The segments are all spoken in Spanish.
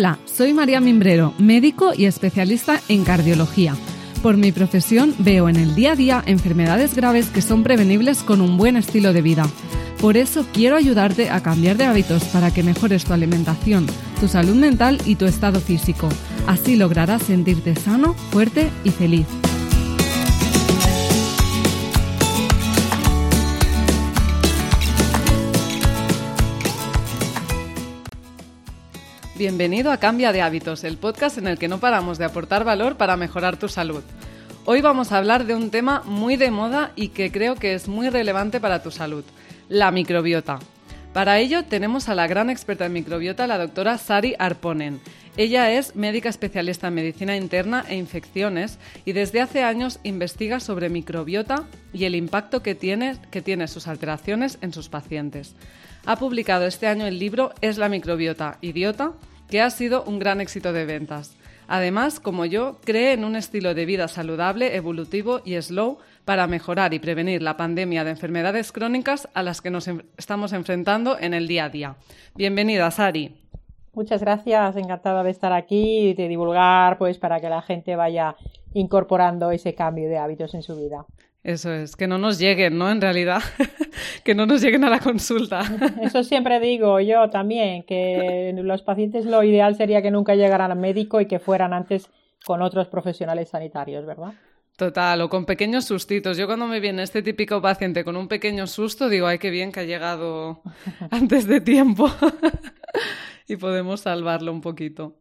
Hola, soy María Mimbrero, médico y especialista en cardiología. Por mi profesión veo en el día a día enfermedades graves que son prevenibles con un buen estilo de vida. Por eso quiero ayudarte a cambiar de hábitos para que mejores tu alimentación, tu salud mental y tu estado físico. Así lograrás sentirte sano, fuerte y feliz. Bienvenido a Cambia de Hábitos, el podcast en el que no paramos de aportar valor para mejorar tu salud. Hoy vamos a hablar de un tema muy de moda y que creo que es muy relevante para tu salud, la microbiota. Para ello tenemos a la gran experta en microbiota, la doctora Sari Arponen. Ella es médica especialista en medicina interna e infecciones y desde hace años investiga sobre microbiota y el impacto que tiene, que tiene sus alteraciones en sus pacientes. Ha publicado este año el libro Es la microbiota idiota que ha sido un gran éxito de ventas. Además, como yo, cree en un estilo de vida saludable, evolutivo y slow para mejorar y prevenir la pandemia de enfermedades crónicas a las que nos estamos enfrentando en el día a día. Bienvenida, Sari. Muchas gracias, encantada de estar aquí y de divulgar, pues para que la gente vaya incorporando ese cambio de hábitos en su vida. Eso es, que no nos lleguen, ¿no? En realidad, que no nos lleguen a la consulta. Eso siempre digo yo también, que los pacientes lo ideal sería que nunca llegaran al médico y que fueran antes con otros profesionales sanitarios, ¿verdad? Total, o con pequeños sustitos. Yo cuando me viene este típico paciente con un pequeño susto, digo, ay, qué bien que ha llegado antes de tiempo y podemos salvarlo un poquito.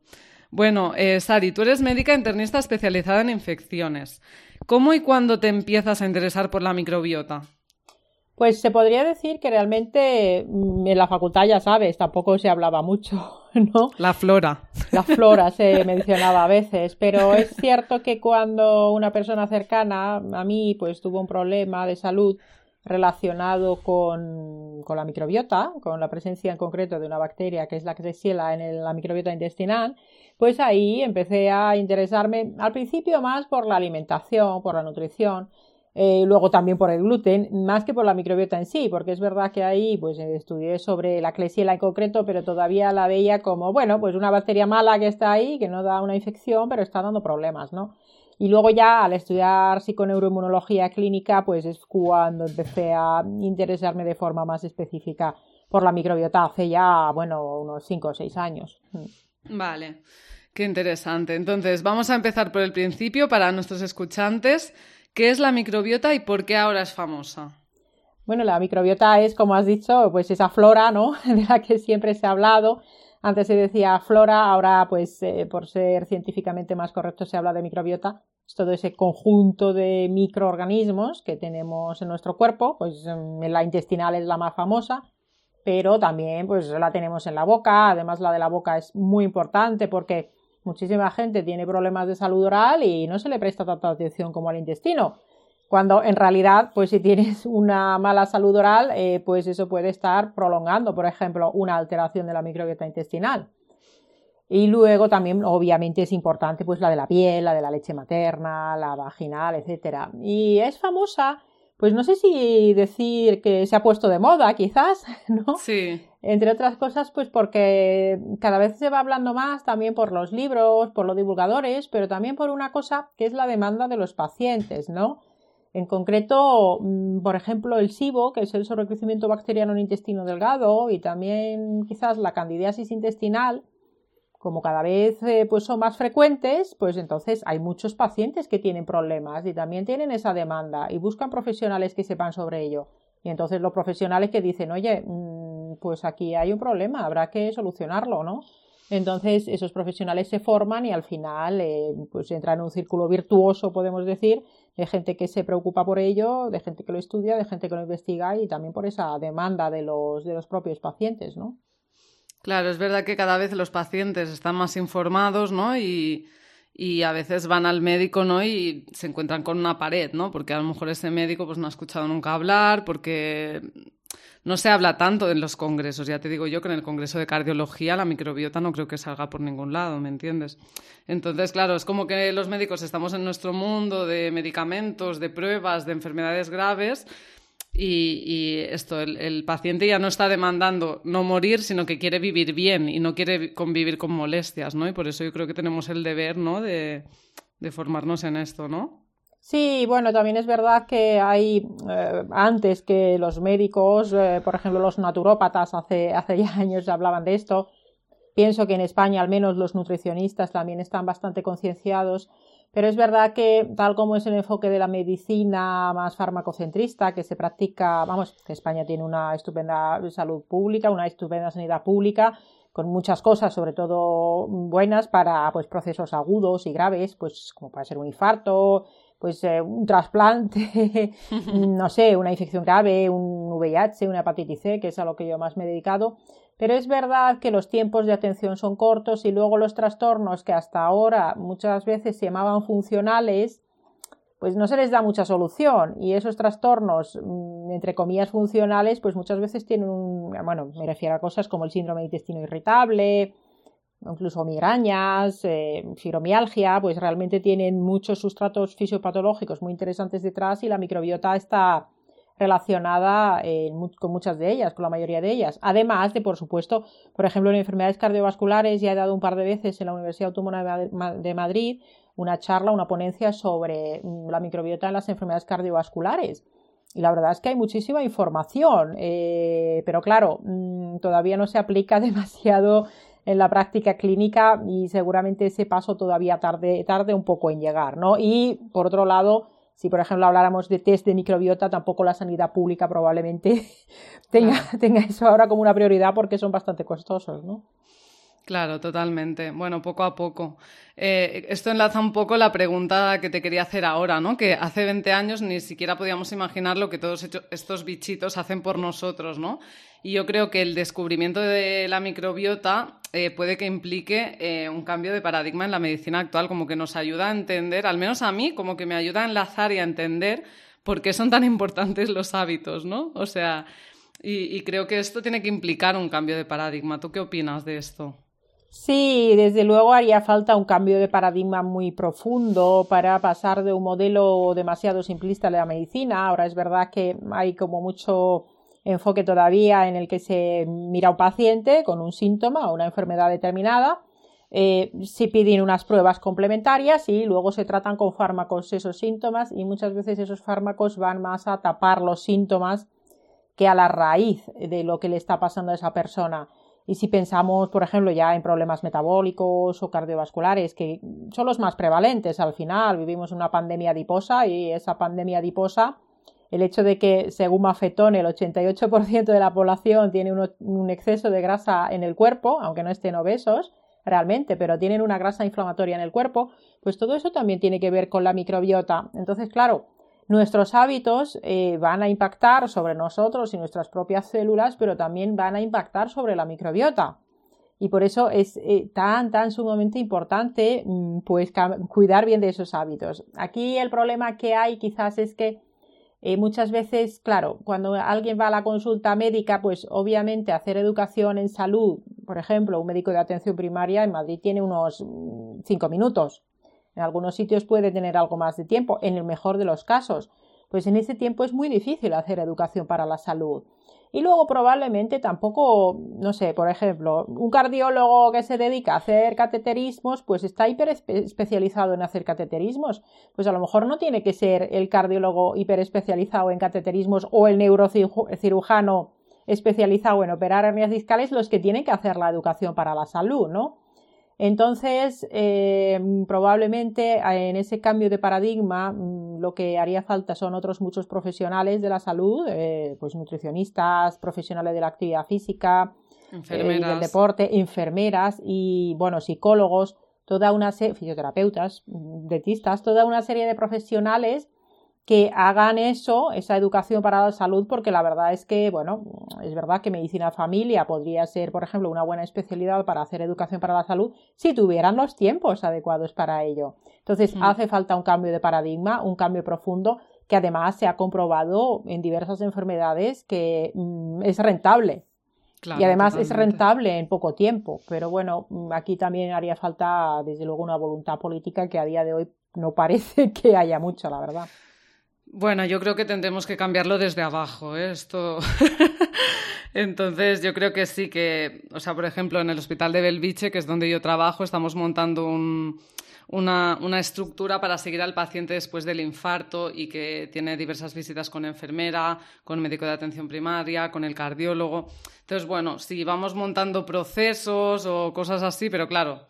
Bueno, eh, Sari, tú eres médica internista especializada en infecciones. ¿Cómo y cuándo te empiezas a interesar por la microbiota? Pues se podría decir que realmente mm, en la facultad, ya sabes, tampoco se hablaba mucho, ¿no? La flora. La flora se mencionaba a veces, pero es cierto que cuando una persona cercana a mí pues tuvo un problema de salud relacionado con, con la microbiota, con la presencia en concreto de una bacteria que es la que se en la microbiota intestinal, pues ahí empecé a interesarme al principio más por la alimentación, por la nutrición, eh, luego también por el gluten, más que por la microbiota en sí, porque es verdad que ahí pues estudié sobre la Klebsiella en concreto, pero todavía la veía como, bueno, pues una bacteria mala que está ahí, que no da una infección, pero está dando problemas, ¿no? Y luego ya al estudiar psiconeuroinmunología clínica, pues es cuando empecé a interesarme de forma más específica por la microbiota hace ya, bueno, unos 5 o 6 años. Vale. Qué interesante. Entonces, vamos a empezar por el principio para nuestros escuchantes. ¿Qué es la microbiota y por qué ahora es famosa? Bueno, la microbiota es, como has dicho, pues esa flora, ¿no? De la que siempre se ha hablado. Antes se decía flora, ahora, pues, eh, por ser científicamente más correcto, se habla de microbiota. Todo ese conjunto de microorganismos que tenemos en nuestro cuerpo, pues la intestinal es la más famosa, pero también pues la tenemos en la boca. Además, la de la boca es muy importante porque Muchísima gente tiene problemas de salud oral y no se le presta tanta atención como al intestino. Cuando en realidad, pues si tienes una mala salud oral, eh, pues eso puede estar prolongando, por ejemplo, una alteración de la microbiota intestinal. Y luego también, obviamente, es importante pues la de la piel, la de la leche materna, la vaginal, etcétera. Y es famosa pues no sé si decir que se ha puesto de moda, quizás, ¿no? Sí. Entre otras cosas, pues porque cada vez se va hablando más también por los libros, por los divulgadores, pero también por una cosa que es la demanda de los pacientes, ¿no? En concreto, mm, por ejemplo, el SIBO, que es el sobrecrecimiento bacteriano en intestino delgado, y también quizás la candidiasis intestinal, como cada vez eh, pues son más frecuentes, pues entonces hay muchos pacientes que tienen problemas y también tienen esa demanda y buscan profesionales que sepan sobre ello. Y entonces los profesionales que dicen, oye, mm, pues aquí hay un problema, habrá que solucionarlo, ¿no? Entonces esos profesionales se forman y al final eh, pues entran en un círculo virtuoso, podemos decir, de gente que se preocupa por ello, de gente que lo estudia, de gente que lo investiga y también por esa demanda de los, de los propios pacientes, ¿no? Claro, es verdad que cada vez los pacientes están más informados, ¿no? Y, a veces van al médico, ¿no? Y se encuentran con una pared, ¿no? Porque a lo mejor ese médico pues no ha escuchado nunca hablar, porque no se habla tanto en los congresos. Ya te digo yo que en el congreso de cardiología la microbiota no creo que salga por ningún lado, ¿me entiendes? Entonces, claro, es como que los médicos estamos en nuestro mundo de medicamentos, de pruebas, de enfermedades graves Y, esto, el, paciente ya no está demandando no morir, sino que quiere vivir bien y no quiere convivir con molestias, ¿no? Y por eso yo creo que tenemos el deber, ¿no? De, formarnos en esto, ¿no? Sí, bueno, también es verdad que hay, eh, antes que los médicos, eh, por ejemplo, los naturópatas, hace, hace ya años hablaban de esto, pienso que en España al menos los nutricionistas también están bastante concienciados pero es verdad que, tal como es el enfoque de la medicina más farmacocentrista que se practica, vamos, que España tiene una estupenda salud pública, una estupenda sanidad pública, con muchas cosas, sobre todo buenas para pues, procesos agudos y graves, pues como puede ser un infarto, pues eh, un trasplante, no sé, una infección grave, un VIH, una hepatitis C, que es a lo que yo más me he dedicado. Pero es verdad que los tiempos de atención son cortos y luego los trastornos que hasta ahora muchas veces se llamaban funcionales, pues no se les da mucha solución y esos trastornos, mm, entre comillas, funcionales, pues muchas veces tienen un, bueno, me refiero a cosas como el síndrome de intestino irritable, incluso migrañas, eh, fibromialgia, pues realmente tienen muchos sustratos fisiopatológicos muy interesantes detrás y la microbiota está relacionada eh, con muchas de ellas, con la mayoría de ellas. Además de, por supuesto, por ejemplo, en enfermedades cardiovasculares, ya he dado un par de veces en la Universidad Autónoma de Madrid una charla, una ponencia sobre mm, la microbiota en las enfermedades cardiovasculares. Y la verdad es que hay muchísima información, eh, pero claro, mm, todavía no se aplica demasiado en la práctica clínica y seguramente ese paso todavía tarde, tarde un poco en llegar, ¿no? Y por otro lado, si, por ejemplo, habláramos de test de microbiota, tampoco la sanidad pública probablemente tenga, tenga eso ahora como una prioridad porque son bastante costosos, ¿no? Claro, totalmente. Bueno, poco a poco. Eh, esto enlaza un poco la pregunta que te quería hacer ahora, ¿no? Que hace 20 años ni siquiera podíamos imaginar lo que todos estos bichitos hacen por nosotros, ¿no? Y yo creo que el descubrimiento de la microbiota eh, puede que implique eh, un cambio de paradigma en la medicina actual, como que nos ayuda a entender, al menos a mí, como que me ayuda a enlazar y a entender por qué son tan importantes los hábitos, ¿no? O sea, y creo que esto tiene que implicar un cambio de paradigma. ¿Tú qué opinas de esto? Sí, desde luego haría falta un cambio de paradigma muy profundo para pasar de un modelo demasiado simplista de la medicina. Ahora es verdad que hay como mucho enfoque todavía en el que se mira a un paciente con un síntoma o una enfermedad determinada, eh, se piden unas pruebas complementarias y luego se tratan con fármacos esos síntomas y muchas veces esos fármacos van más a tapar los síntomas que a la raíz de lo que le está pasando a esa persona. Y si pensamos, por ejemplo, ya en problemas metabólicos o cardiovasculares, que son los más prevalentes al final, vivimos una pandemia adiposa y esa pandemia adiposa, el hecho de que, según Mafetón, el 88% de la población tiene un, exceso de grasa en el cuerpo, aunque no estén obesos realmente, pero tienen una grasa inflamatoria en el cuerpo, pues todo eso también tiene que ver con la microbiota. Entonces, claro, Nuestros hábitos eh, van a impactar sobre nosotros y nuestras propias células, pero también van a impactar sobre la microbiota. Y por eso es eh, tan, tan sumamente importante mm, pues, cuidar bien de esos hábitos. Aquí el problema que hay quizás es que eh, muchas veces, claro, cuando alguien va a la consulta médica, pues obviamente hacer educación en salud, por ejemplo, un médico de atención primaria en Madrid tiene unos mm, cinco minutos en algunos sitios puede tener algo más de tiempo, en el mejor de los casos. Pues en ese tiempo es muy difícil hacer educación para la salud. Y luego probablemente tampoco, no sé, por ejemplo, un cardiólogo que se dedica a hacer cateterismos, pues está hiper especializado en hacer cateterismos. Pues a lo mejor no tiene que ser el cardiólogo hiper especializado en cateterismos o el neurocirujano especializado en operar hernias discales los que tienen que hacer la educación para la salud, ¿no? Entonces, eh, probablemente eh, en ese cambio de paradigma mm, lo que haría falta son otros muchos profesionales de la salud, eh, pues nutricionistas, profesionales de la actividad física, del deporte, enfermeras y, bueno, psicólogos, toda una serie, fisioterapeutas, mm, dentistas, toda una serie de profesionales que hagan eso, esa educación para la salud, porque la verdad es que, bueno, es verdad que medicina familia podría ser, por ejemplo, una buena especialidad para hacer educación para la salud si tuvieran los tiempos adecuados para ello. Entonces, mm. hace falta un cambio de paradigma, un cambio profundo que además se ha comprobado en diversas enfermedades que mm, es rentable. y además es rentable en poco tiempo. Pero bueno, mm, aquí también haría falta, desde luego, una voluntad política que a día de hoy no parece que haya mucho, la verdad. Bueno, yo creo que tendremos que cambiarlo desde abajo, ¿eh? esto. Entonces, yo creo que sí que, o sea, por ejemplo, en el hospital de Belviche, que es donde yo trabajo, estamos montando una, una, estructura para seguir al paciente después del infarto y que tiene diversas visitas con enfermera, con médico de atención primaria, con el cardiólogo. Entonces, bueno, si vamos montando procesos o cosas así, pero claro,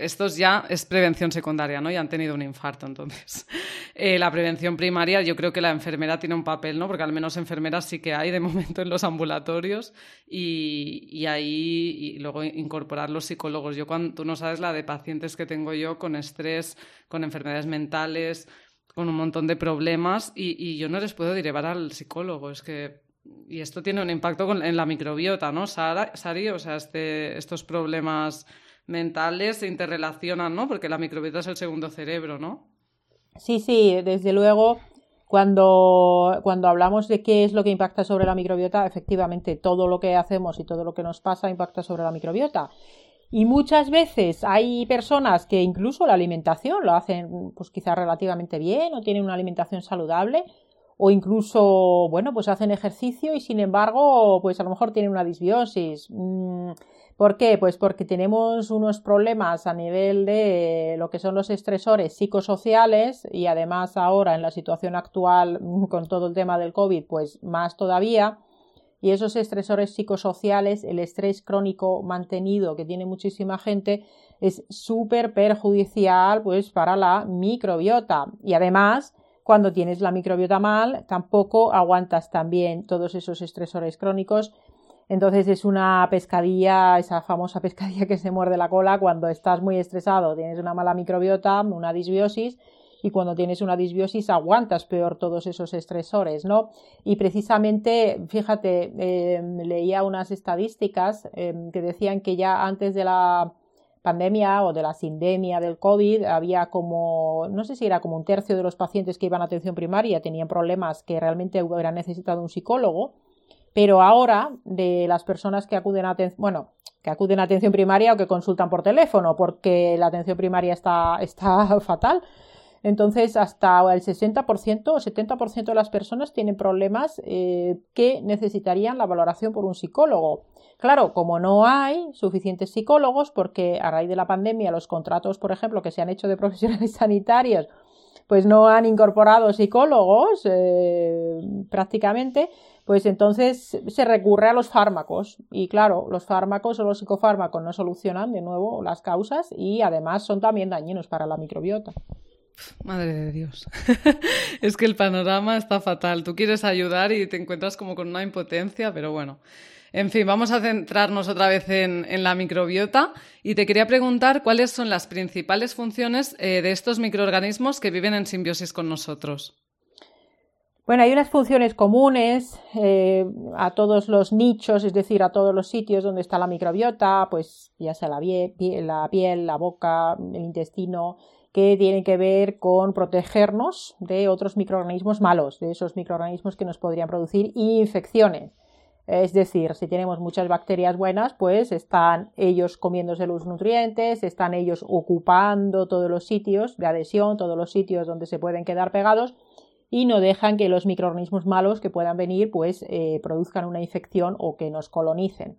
esto ya es prevención secundaria, ¿no? Ya han tenido un infarto, entonces. Eh, la prevención primaria, yo creo que la enfermera tiene un papel, ¿no? Porque al menos enfermeras sí que hay de momento en los ambulatorios y, ahí y luego incorporar los psicólogos. Yo cuando tú no sabes la de pacientes que tengo yo con estrés, con enfermedades mentales, con un montón de problemas y, yo no les puedo derivar al psicólogo. Es que y esto tiene un impacto en la microbiota, ¿no? Sari, o sea, este, estos problemas mentales se interrelacionan, ¿no? Porque la microbiota es el segundo cerebro, ¿no? Sí, sí, desde luego. Cuando, cuando hablamos de qué es lo que impacta sobre la microbiota, efectivamente todo lo que hacemos y todo lo que nos pasa impacta sobre la microbiota. Y muchas veces hay personas que incluso la alimentación lo hacen pues quizás relativamente bien o tienen una alimentación saludable o incluso, bueno, pues hacen ejercicio y sin embargo, pues a lo mejor tienen una disbiosis. Mm, ¿Por qué? Pues porque tenemos unos problemas a nivel de lo que son los estresores psicosociales y además ahora en la situación actual con todo el tema del COVID, pues más todavía. Y esos estresores psicosociales, el estrés crónico mantenido que tiene muchísima gente, es súper perjudicial pues para la microbiota. Y además, cuando tienes la microbiota mal, tampoco aguantas también todos esos estresores crónicos entonces es una pescadilla, esa famosa pescadilla que se muerde la cola cuando estás muy estresado, tienes una mala microbiota, una disbiosis, y cuando tienes una disbiosis aguantas peor todos esos estresores, ¿no? Y precisamente, fíjate, em, leía unas estadísticas em, que decían que ya antes de la pandemia o de la sindemia del COVID había como, no sé si era como un tercio de los pacientes que iban a atención primaria tenían problemas que realmente hubieran necesitado un psicólogo pero ahora, de las personas que acuden a atención, bueno, que acuden a atención primaria o que consultan por teléfono, porque la atención primaria está, está fatal. Entonces, hasta el 60% o 70% de las personas tienen problemas eh, que necesitarían la valoración por un psicólogo. Claro, como no hay suficientes psicólogos, porque a raíz de la pandemia los contratos, por ejemplo, que se han hecho de profesionales sanitarios, pues no han incorporado psicólogos eh, prácticamente, pues entonces se recurre a los fármacos. Y claro, los fármacos o los psicofármacos no solucionan de nuevo las causas y además son también dañinos para la microbiota. Madre de Dios. es que el panorama está fatal. Tú quieres ayudar y te encuentras como con una impotencia, pero bueno. En fin, vamos a centrarnos otra vez en, la microbiota y te quería preguntar cuáles son las principales funciones eh, de estos microorganismos que viven en simbiosis con nosotros. Bueno, hay unas funciones comunes eh, a todos los nichos, es decir, a todos los sitios donde está la microbiota, pues ya sea la, la piel, la boca, el intestino, que tienen que ver con protegernos de otros microorganismos malos, de esos microorganismos que nos podrían producir infecciones. Es decir, si tenemos muchas bacterias buenas, pues están ellos comiéndose los nutrientes, están ellos ocupando todos los sitios de adhesión, todos los sitios donde se pueden quedar pegados y no dejan que los microorganismos malos que puedan venir pues eh, produzcan una infección o que nos colonicen.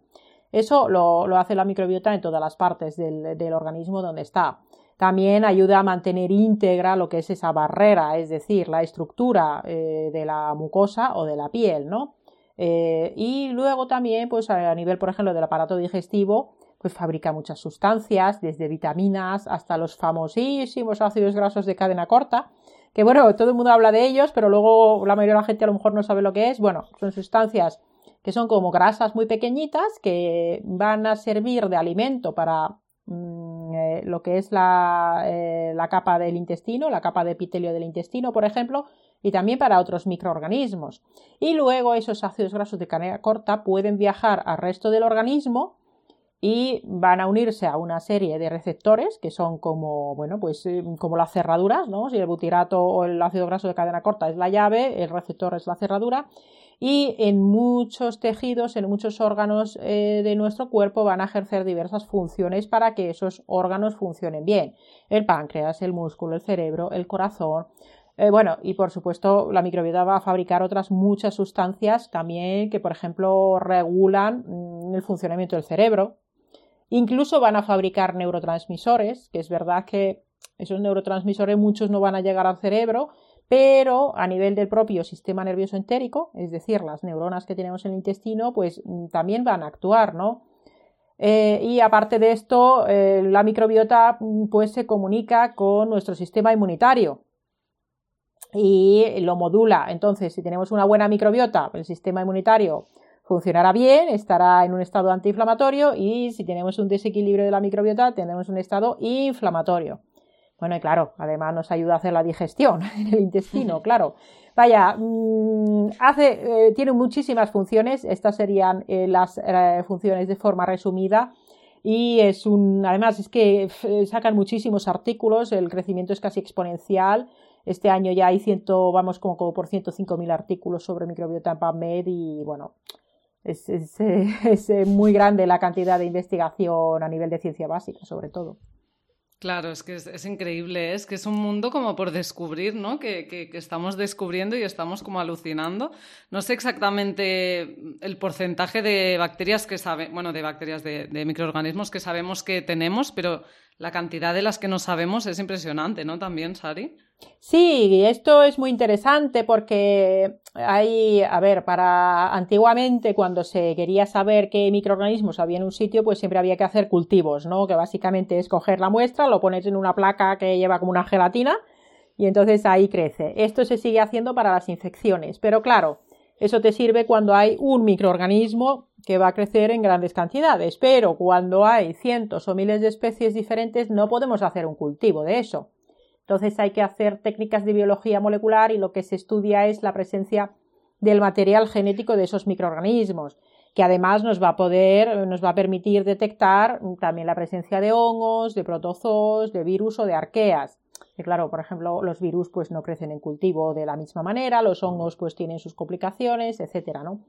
Eso lo, hace la microbiota en todas las partes del, organismo donde está. También ayuda a mantener íntegra lo que es esa barrera, es decir, la estructura eh, de la mucosa o de la piel, ¿no? Eh, y luego también, pues a nivel, por ejemplo, del aparato digestivo, pues fabrica muchas sustancias, desde vitaminas hasta los famosísimos ácidos grasos de cadena corta, que bueno, todo el mundo habla de ellos, pero luego la mayoría de la gente a lo mejor no sabe lo que es. Bueno, son sustancias que son como grasas muy pequeñitas que van a servir de alimento para mm, eh, lo que es la, eh, la, capa del intestino, la capa de epitelio del intestino, por ejemplo, y también para otros microorganismos. Y luego esos ácidos grasos de cadena corta pueden viajar al resto del organismo y van a unirse a una serie de receptores que son como, bueno, pues eh, como las cerraduras, ¿no? Si el butirato o el ácido graso de cadena corta es la llave, el receptor es la cerradura y en muchos tejidos, en muchos órganos eh, de nuestro cuerpo van a ejercer diversas funciones para que esos órganos funcionen bien. El páncreas, el músculo, el cerebro, el corazón, Eh, bueno, y por supuesto la microbiota va a fabricar otras muchas sustancias también que, por ejemplo, regulan mm, el funcionamiento del cerebro. Incluso van a fabricar neurotransmisores, que es verdad que esos neurotransmisores muchos no van a llegar al cerebro, pero a nivel del propio sistema nervioso entérico, es decir, las neuronas que tenemos en el intestino, pues mm, también van a actuar, ¿no? Eh, y aparte de esto, eh, la microbiota mm, pues se comunica con nuestro sistema inmunitario y lo modula. Entonces, si tenemos una buena microbiota, el sistema inmunitario funcionará bien, estará en un estado antiinflamatorio y si tenemos un desequilibrio de la microbiota, tendremos un estado inflamatorio. Bueno, y claro, además nos ayuda a hacer la digestión en el intestino, claro. Vaya, mm, hace, eh, tiene muchísimas funciones. Estas serían eh, las eh, funciones de forma resumida. Y es un, además es que sacan muchísimos artículos, el crecimiento es casi exponencial. Este año ya hay ciento, vamos como, como por 105.000 artículos sobre microbiota en PubMed y bueno, es, es, es muy grande la cantidad de investigación a nivel de ciencia básica, sobre todo. Claro, es que es, increíble, ¿eh? es que es un mundo como por descubrir, ¿no? Que, que, estamos descubriendo y estamos como alucinando. No sé exactamente el porcentaje de bacterias que sabe, bueno, de bacterias, de, microorganismos que sabemos que tenemos, pero la cantidad de las que no sabemos es impresionante, ¿no? También, Sari. Sí, esto es muy interesante porque hay, a ver, para antiguamente cuando se quería saber qué microorganismos había en un sitio, pues siempre había que hacer cultivos, ¿no? Que básicamente es coger la muestra, lo pones en una placa que lleva como una gelatina y entonces ahí crece. Esto se sigue haciendo para las infecciones, pero claro, eso te sirve cuando hay un microorganismo que va a crecer en grandes cantidades, pero cuando hay cientos o miles de especies diferentes no podemos hacer un cultivo de eso. Entonces hay que hacer técnicas de biología molecular y lo que se estudia es la presencia del material genético de esos microorganismos, que además nos va a poder, nos va a permitir detectar también la presencia de hongos, de protozoos, de virus o de arqueas. Claro, por ejemplo, los virus pues no crecen en cultivo de la misma manera, los hongos pues tienen sus complicaciones, etcétera, ¿no?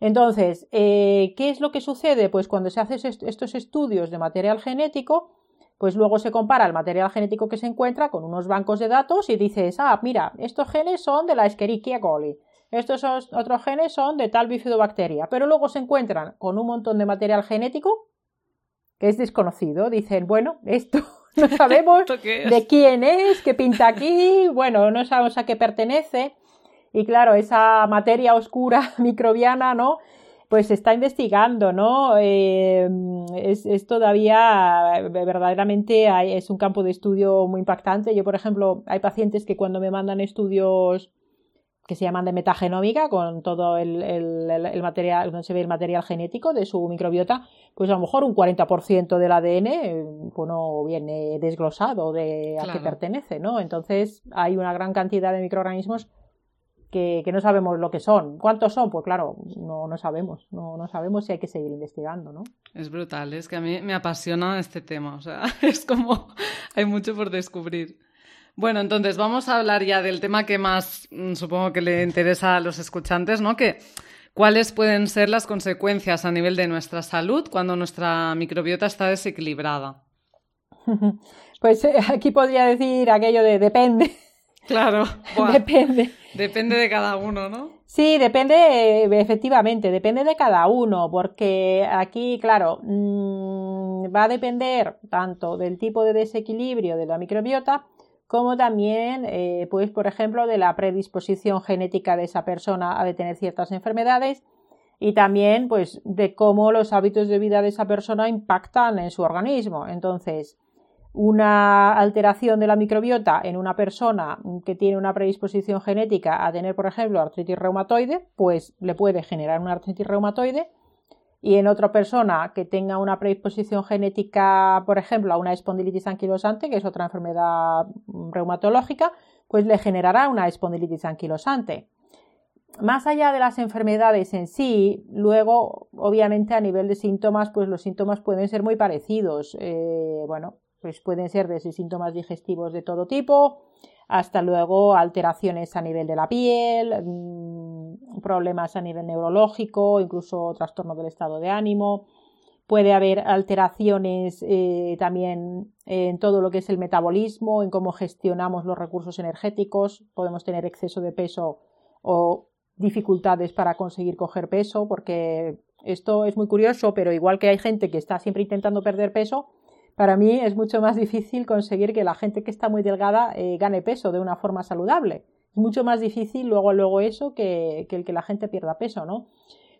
Entonces, eh, ¿qué es lo que sucede? Pues cuando se hacen estos estudios de material genético, pues luego se compara el material genético que se encuentra con unos bancos de datos y dices, ah, mira, estos genes son de la Escherichia coli, estos otros genes son de tal bifidobacteria, pero luego se encuentran con un montón de material genético que es desconocido. Dicen, bueno, esto no sabemos de quién es, qué pinta aquí, bueno, no sabemos a qué pertenece. Y claro, esa materia oscura microbiana, ¿no? pues se está investigando, ¿no? Eh, es, todavía verdaderamente es un campo de estudio muy impactante. Yo, por ejemplo, hay pacientes que cuando me mandan estudios que se llaman de metagenómica, con todo el, el, material, donde se ve el material genético de su microbiota, pues a lo mejor un 40% del ADN pues no viene desglosado de a qué pertenece, ¿no? Entonces hay una gran cantidad de microorganismos que, no sabemos lo que son. ¿Cuántos son? Pues claro, no, no sabemos. No, no, sabemos si hay que seguir investigando, ¿no? Es brutal, es que a mí me apasiona este tema. O sea, es como hay mucho por descubrir. Bueno, entonces vamos a hablar ya del tema que más mm, supongo que le interesa a los escuchantes, ¿no? Que cuáles pueden ser las consecuencias a nivel de nuestra salud cuando nuestra microbiota está desequilibrada. Pues eh, aquí podría decir aquello de depende. Claro. Depende. Depende de cada uno, ¿no? Sí, depende, efectivamente, depende de cada uno, porque aquí, claro, mm, va a depender tanto del tipo de desequilibrio de la microbiota, como también, eh, pues, por ejemplo, de la predisposición genética de esa persona a tener ciertas enfermedades y también, pues, de cómo los hábitos de vida de esa persona impactan en su organismo. Entonces, una alteración de la microbiota en una persona que tiene una predisposición genética a tener, por ejemplo, artritis reumatoide, pues le puede generar una artritis reumatoide. Y en otra persona que tenga una predisposición genética, por ejemplo, a una espondilitis anquilosante, que es otra enfermedad reumatológica, pues le generará una espondilitis anquilosante. Más allá de las enfermedades en sí, luego, obviamente, a nivel de síntomas, pues los síntomas pueden ser muy parecidos. Eh, bueno, pues pueden ser desde síntomas digestivos de todo tipo hasta luego alteraciones a nivel de la piel, mm, problemas a nivel neurológico, incluso trastorno del estado de ánimo. puede haber alteraciones eh, también en todo lo que es el metabolismo, en cómo gestionamos los recursos energéticos, podemos tener exceso de peso o dificultades para conseguir coger peso, porque esto es muy curioso, pero igual que hay gente que está siempre intentando perder peso, para mí es mucho más difícil conseguir que la gente que está muy delgada eh, gane peso de una forma saludable. Es mucho más difícil luego, luego eso que, que el que la gente pierda peso, ¿no?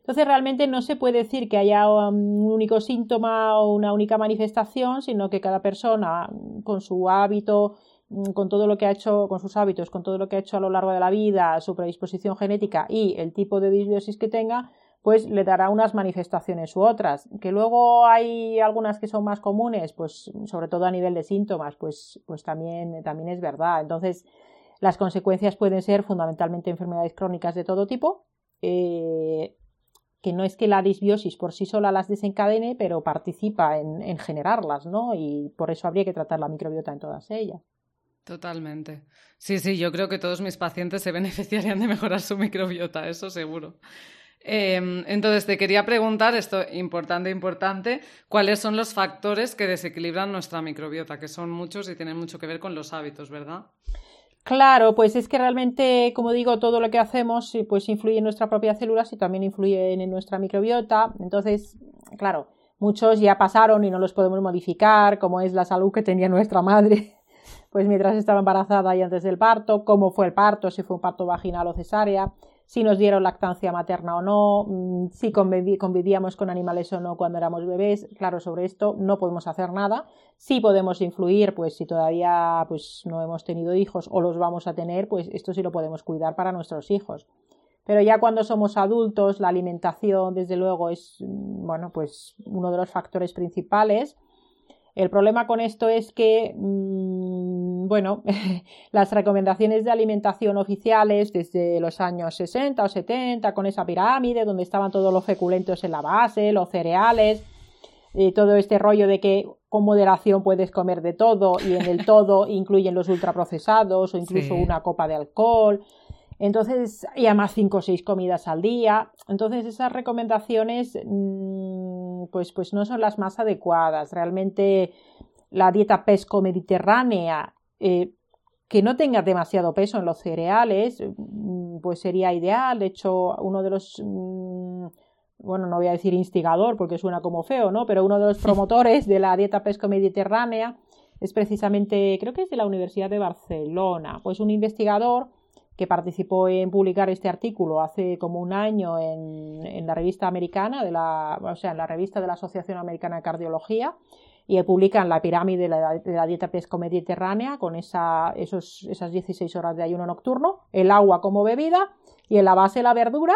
Entonces realmente no se puede decir que haya un único síntoma o una única manifestación, sino que cada persona con su hábito, con todo lo que ha hecho, con sus hábitos, con todo lo que ha hecho a lo largo de la vida, su predisposición genética y el tipo de disbiosis que tenga, pues le dará unas manifestaciones u otras. Que luego hay algunas que son más comunes, pues sobre todo a nivel de síntomas, pues, pues también, también es verdad. Entonces, las consecuencias pueden ser fundamentalmente enfermedades crónicas de todo tipo, eh, que no es que la disbiosis por sí sola las desencadene, pero participa en, generarlas, ¿no? Y por eso habría que tratar la microbiota en todas ellas. Totalmente. Sí, sí, yo creo que todos mis pacientes se beneficiarían de mejorar su microbiota, eso seguro. Em, entonces, te quería preguntar, esto importante, importante, ¿cuáles son los factores que desequilibran nuestra microbiota? Que son muchos y tienen mucho que ver con los hábitos, ¿verdad? Claro, pues es que realmente, como digo, todo lo que hacemos pues influye en nuestras propias células y también influye en nuestra microbiota. Entonces, claro, muchos ya pasaron y no los podemos modificar, como es la salud que tenía nuestra madre, pues mientras estaba embarazada y antes del parto, cómo fue el parto, si fue un parto vaginal o cesárea si nos dieron lactancia materna o no, mm, si convivíamos con animales o no cuando éramos bebés. Claro, sobre esto no podemos hacer nada. Sí podemos influir, pues si todavía pues, no hemos tenido hijos o los vamos a tener, pues esto sí lo podemos cuidar para nuestros hijos. Pero ya cuando somos adultos, la alimentación, desde luego, es mm, bueno, pues uno de los factores principales. El problema con esto es que mm, bueno, las recomendaciones de alimentación oficiales desde los años 60 o 70, con esa pirámide donde estaban todos los feculentos en la base, los cereales, y todo este rollo de que con moderación puedes comer de todo y en el todo incluyen los ultraprocesados o incluso una copa de alcohol. Entonces, y además cinco o seis comidas al día. Entonces, esas recomendaciones, mm, pues, pues no son las más adecuadas. Realmente, la dieta pesco-mediterránea eh, que no tenga demasiado peso en los cereales, mm, pues sería ideal. De hecho, uno de los, mm, bueno, no voy a decir instigador porque suena como feo, ¿no? Pero uno de los promotores de la dieta pesco-mediterránea es precisamente, creo que es de la Universidad de Barcelona, pues un investigador que participó en publicar este artículo hace como un año en, en la revista americana, de la, o sea, en la revista de la Asociación Americana de Cardiología, y publican la pirámide de la, dieta pesco-mediterránea con esa, esos, esas 16 horas de ayuno nocturno, el agua como bebida y en la base la verdura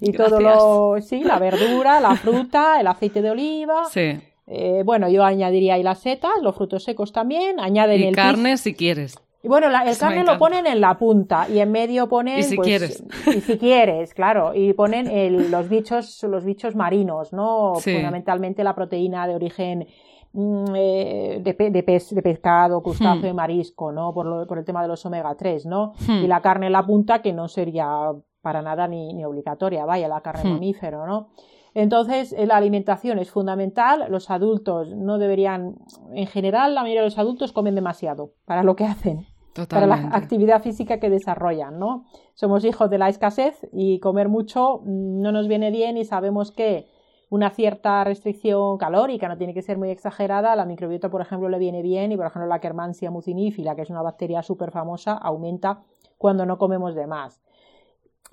y todo lo, sí, la verdura, la fruta, el aceite de oliva. Sí. Eh, bueno, yo añadiría ahí las setas, los frutos secos también, añaden y carne si quieres. Y bueno, el carne lo ponen en la punta y en medio ponen. Y si pues, quieres. Y si quieres, claro. Y ponen los bichos, los bichos marinos, ¿no? Fundamentalmente la proteína de origen Mm, eh, de, de, de, pescado, crustáceo y hmm. marisco, ¿no? Por, por, el tema de los omega 3, ¿no? Hmm. Y la carne en la punta, que no sería para nada ni, ni obligatoria, vaya, la carne hmm. mamífero, ¿no? Entonces, eh, la alimentación es fundamental. Los adultos no deberían, en general, la mayoría de los adultos comen demasiado para lo que hacen, para la actividad física que desarrollan, ¿no? Somos hijos de la escasez y comer mucho no nos viene bien y sabemos que una cierta restricción calórica, no tiene que ser muy exagerada. La microbiota, por ejemplo, le viene bien y, por ejemplo, la Kermansia mucinífila, que es una bacteria súper famosa, aumenta cuando no comemos de más.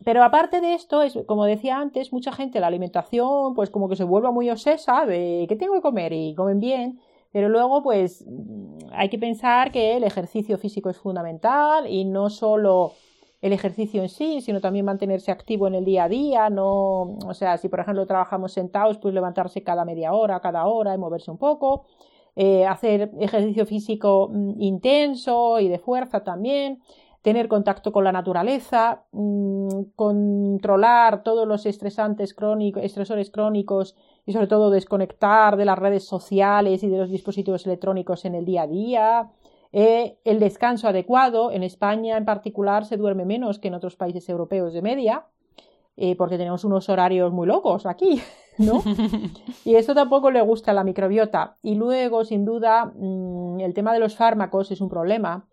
Pero aparte de esto, es, como decía antes, mucha gente la alimentación, pues como que se vuelve muy obsesa de qué tengo que comer y comen bien. Pero luego, pues hay que pensar que el ejercicio físico es fundamental y no solo el ejercicio en sí, sino también mantenerse activo en el día a día, no, o sea, si por ejemplo trabajamos sentados, pues levantarse cada media hora, cada hora y moverse un poco, eh, hacer ejercicio físico mm, intenso y de fuerza también, tener contacto con la naturaleza, mm, controlar todos los estresantes crónicos, estresores crónicos y sobre todo desconectar de las redes sociales y de los dispositivos electrónicos en el día a día, eh, el descanso adecuado, en España en particular se duerme menos que en otros países europeos de media, eh, porque tenemos unos horarios muy locos aquí. ¿no? Y esto tampoco le gusta a la microbiota. Y luego, sin duda, mm, el tema de los fármacos es un problema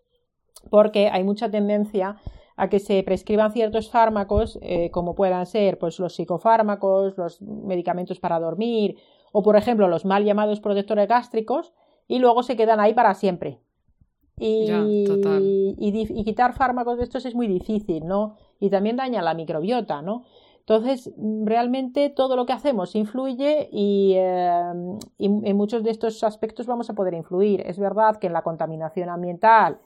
porque hay mucha tendencia a que se prescriban ciertos fármacos, eh, como puedan ser pues, los psicofármacos, los medicamentos para dormir, o por ejemplo los mal llamados protectores gástricos, y luego se quedan ahí para siempre. Y, y, quitar fármacos de estos es muy difícil, ¿no? Y también daña la microbiota, ¿no? Entonces, realmente todo lo que hacemos influye y, eh, y, en muchos de estos aspectos vamos a poder influir. Es verdad que en la contaminación ambiental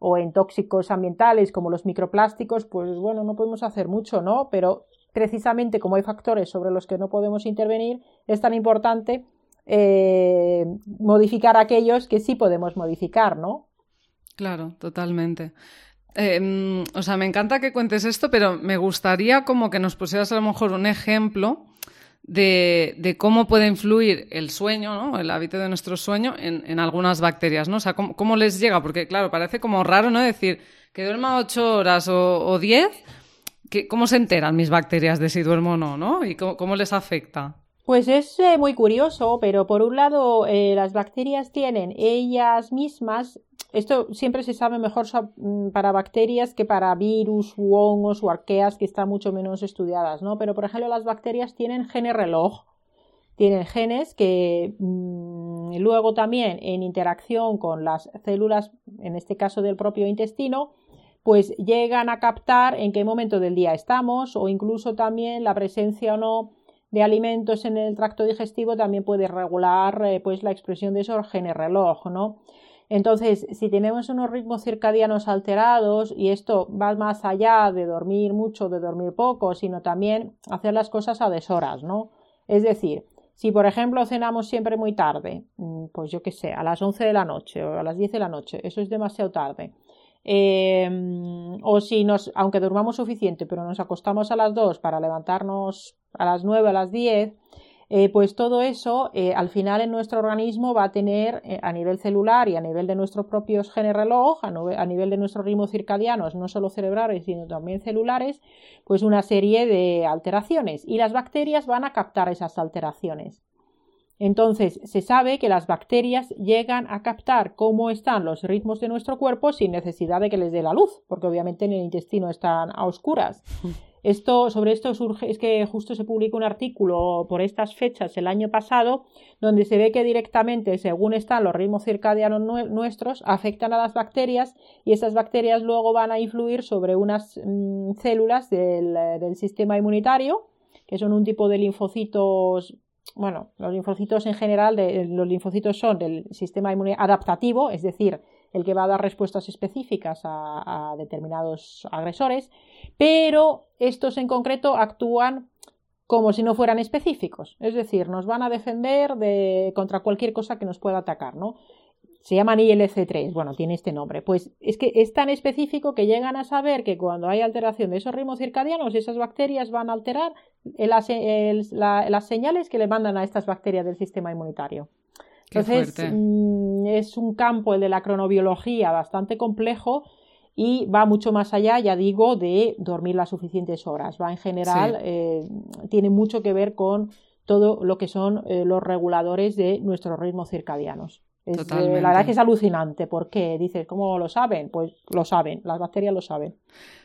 o en tóxicos ambientales como los microplásticos, pues bueno, no podemos hacer mucho, ¿no? Pero precisamente como hay factores sobre los que no podemos intervenir, es tan importante eh, modificar aquellos que sí podemos modificar, ¿no? Claro, totalmente. Em, o sea, me encanta que cuentes esto, pero me gustaría como que nos pusieras a lo mejor un ejemplo de, cómo puede influir el sueño, ¿no? el hábito de nuestro sueño en, algunas bacterias, ¿no? O sea, cómo, les llega, porque claro, parece como raro, ¿no? Decir que duerma ocho horas o, diez, ¿cómo se enteran mis bacterias de si duermo o no, ¿no? Y cómo, les afecta. Pues es eh, muy curioso, pero por un lado eh, las bacterias tienen ellas mismas esto siempre se sabe mejor mm, para bacterias que para virus u hongos o arqueas que están mucho menos estudiadas, ¿no? Pero, por ejemplo, las bacterias tienen genes reloj, tienen genes que mm, luego también en interacción con las células, en este caso del propio intestino, pues llegan a captar en qué momento del día estamos o incluso también la presencia o no de alimentos en el tracto digestivo también puede regular eh, pues la expresión de esos genes reloj, ¿no? Entonces, si tenemos unos ritmos circadianos alterados, y esto va más allá de dormir mucho, de dormir poco, sino también hacer las cosas a deshoras, ¿no? Es decir, si por ejemplo cenamos siempre muy tarde, mm, pues yo qué sé, a las 11 de la noche o a las 10 de la noche, eso es demasiado tarde. Em, o si nos, aunque durmamos suficiente, pero nos acostamos a las 2 para levantarnos a las 9, a las 10, eh, pues todo eso eh, al final en nuestro organismo va a tener eh, a nivel celular y a nivel de nuestros propios genes reloj, a, nivel de nuestros ritmos circadianos, no solo cerebrales, sino también celulares, pues una serie de alteraciones y las bacterias van a captar esas alteraciones. Entonces, se sabe que las bacterias llegan a captar cómo están los ritmos de nuestro cuerpo sin necesidad de que les dé la luz, porque obviamente en el intestino están a oscuras. Esto, sobre esto surge, es que justo se publicó un artículo por estas fechas el año pasado, donde se ve que directamente, según están los ritmos circadianos nuestros, afectan a las bacterias y esas bacterias luego van a influir sobre unas mm, células del, del sistema inmunitario, que son un tipo de linfocitos bueno, los linfocitos en general, los linfocitos son del sistema inmunitario adaptativo, es decir, el que va a dar respuestas específicas a, determinados agresores, pero estos en concreto actúan como si no fueran específicos, es decir, nos van a defender de, contra cualquier cosa que nos pueda atacar, ¿no? Se llaman ILC3, bueno, tiene este nombre. Pues es que es tan específico que llegan a saber que cuando hay alteración de esos ritmos circadianos, esas bacterias van a alterar las señales que le mandan a estas bacterias del sistema inmunitario. Entonces, mm, es un campo, el de la cronobiología, bastante complejo y va mucho más allá, ya digo, de dormir las suficientes horas. Va en general, eh, tiene mucho que ver con todo lo que son eh, los reguladores de nuestros ritmos circadianos. Es, la verdad que es alucinante. ¿Por qué? Dices, ¿cómo lo saben? Pues lo saben, las bacterias lo saben.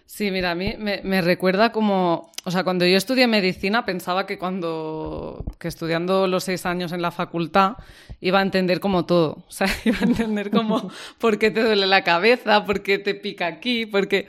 Sí, mira, a mí me, recuerda como, o sea, cuando yo estudié medicina pensaba que cuando, que estudiando los seis años en la facultad iba a entender como todo, o sea, iba a entender como por qué te duele la cabeza, por qué te pica aquí, por qué...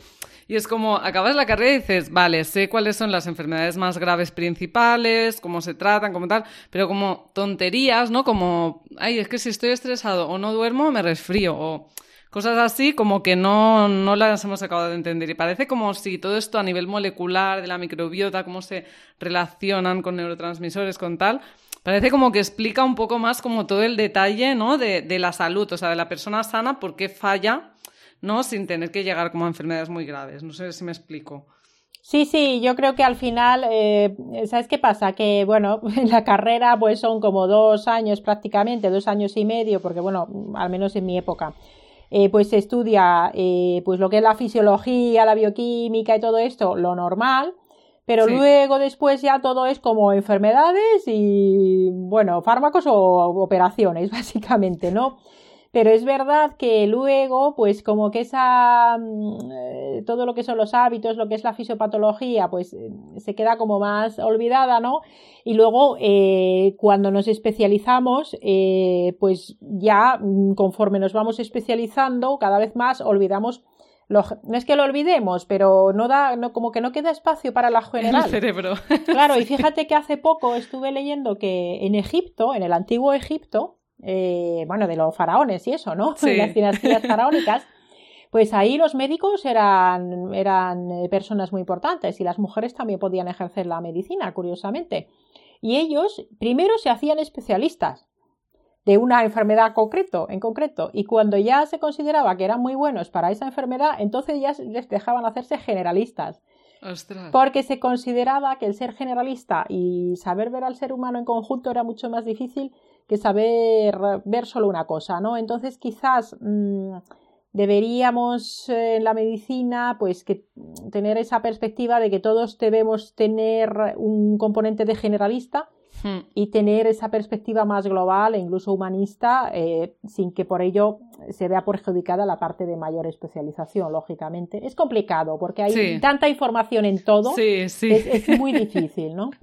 Y es como, acabas la carrera y dices, vale, sé cuáles son las enfermedades más graves principales, cómo se tratan, como tal, pero como tonterías, ¿no? Como, ay, es que si estoy estresado o no duermo, me resfrío, o cosas así como que no, no las hemos acabado de entender. Y parece como si todo esto a nivel molecular, de la microbiota, cómo se relacionan con neurotransmisores, con tal, parece como que explica un poco más como todo el detalle, ¿no? De, de la salud, o sea, de la persona sana, por qué falla ¿no? Sin tener que llegar como a enfermedades muy graves. No sé si me explico. Sí, sí, yo creo que al final, eh, ¿sabes qué pasa? Que, bueno, en la carrera pues son como dos años prácticamente, dos años y medio, porque, bueno, al menos en mi época, eh, pues se estudia eh, pues lo que es la fisiología, la bioquímica y todo esto, lo normal, Pero luego, después ya todo es como enfermedades y, bueno, fármacos o operaciones, básicamente, ¿no? Pero es verdad que luego, pues como que esa, mm, eh, todo lo que son los hábitos, lo que es la fisiopatología, pues eh, se queda como más olvidada, ¿no? Y luego, eh, cuando nos especializamos, pues ya mm, conforme nos vamos especializando, cada vez más olvidamos no es que lo olvidemos, pero no da, no, como que no queda espacio para la general. El cerebro. Claro, y fíjate que hace poco estuve leyendo que en Egipto, en el antiguo Egipto, eh, bueno, de los faraones y eso, ¿no? De las dinastías faraónicas, pues ahí los médicos eran, eran eh, personas muy importantes y las mujeres también podían ejercer la medicina, curiosamente. Y ellos primero se hacían especialistas de una enfermedad concreto, en concreto, y cuando ya se consideraba que eran muy buenos para esa enfermedad, entonces ya les dejaban hacerse generalistas. Porque se consideraba que el ser generalista y saber ver al ser humano en conjunto era mucho más difícil que saber ver solo una cosa, ¿no? Entonces quizás mm, deberíamos eh, en la medicina pues que tener esa perspectiva de que todos debemos tener un componente de generalista hmm. y tener esa perspectiva más global e incluso humanista eh, sin que por ello se vea perjudicada la parte de mayor especialización, lógicamente. Es complicado porque hay tanta información en todo. Sí, sí. es muy difícil, ¿no?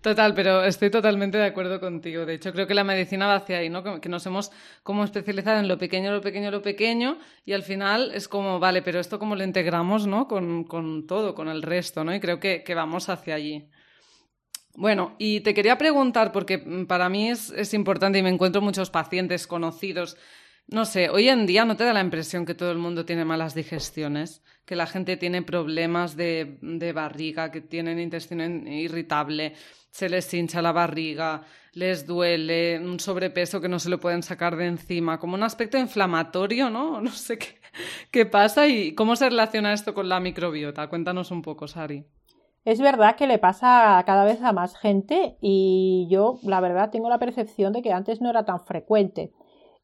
Total, pero estoy totalmente de acuerdo contigo. De hecho, creo que la medicina va hacia ahí, ¿no? Que nos hemos como especializado en lo pequeño, lo pequeño, lo pequeño, y al final es como, vale, pero esto cómo lo integramos, ¿no? Con, con todo, con el resto, ¿no? Y creo que, que, vamos hacia allí. Bueno, y te quería preguntar, porque para mí es, es importante y me encuentro muchos pacientes conocidos no sé, hoy en día no te da la impresión que todo el mundo tiene malas digestiones, que la gente tiene problemas de, de barriga, que tienen intestino irritable, se les hincha la barriga, les duele, un sobrepeso que no se lo pueden sacar de encima, como un aspecto inflamatorio, ¿no? No sé qué, qué pasa y cómo se relaciona esto con la microbiota. Cuéntanos un poco, Sari. Es verdad que le pasa cada vez a más gente y yo, la verdad, tengo la percepción de que antes no era tan frecuente.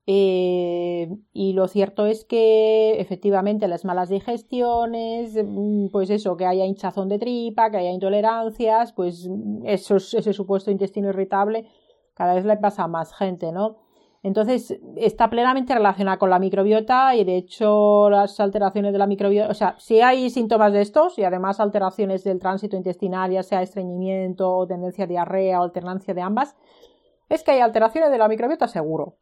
Eh, y lo cierto es que efectivamente las malas digestiones, mm, pues eso, que haya hinchazón de tripa, que haya intolerancias, pues eso, ese supuesto intestino irritable cada vez le pasa a más gente, ¿no? Entonces está plenamente relacionada con la microbiota y de hecho las alteraciones de la microbiota, o sea, si hay síntomas de estos y además alteraciones del tránsito intestinal, ya sea estreñimiento o tendencia a diarrea o alternancia de ambas, es que hay alteraciones de la microbiota seguro.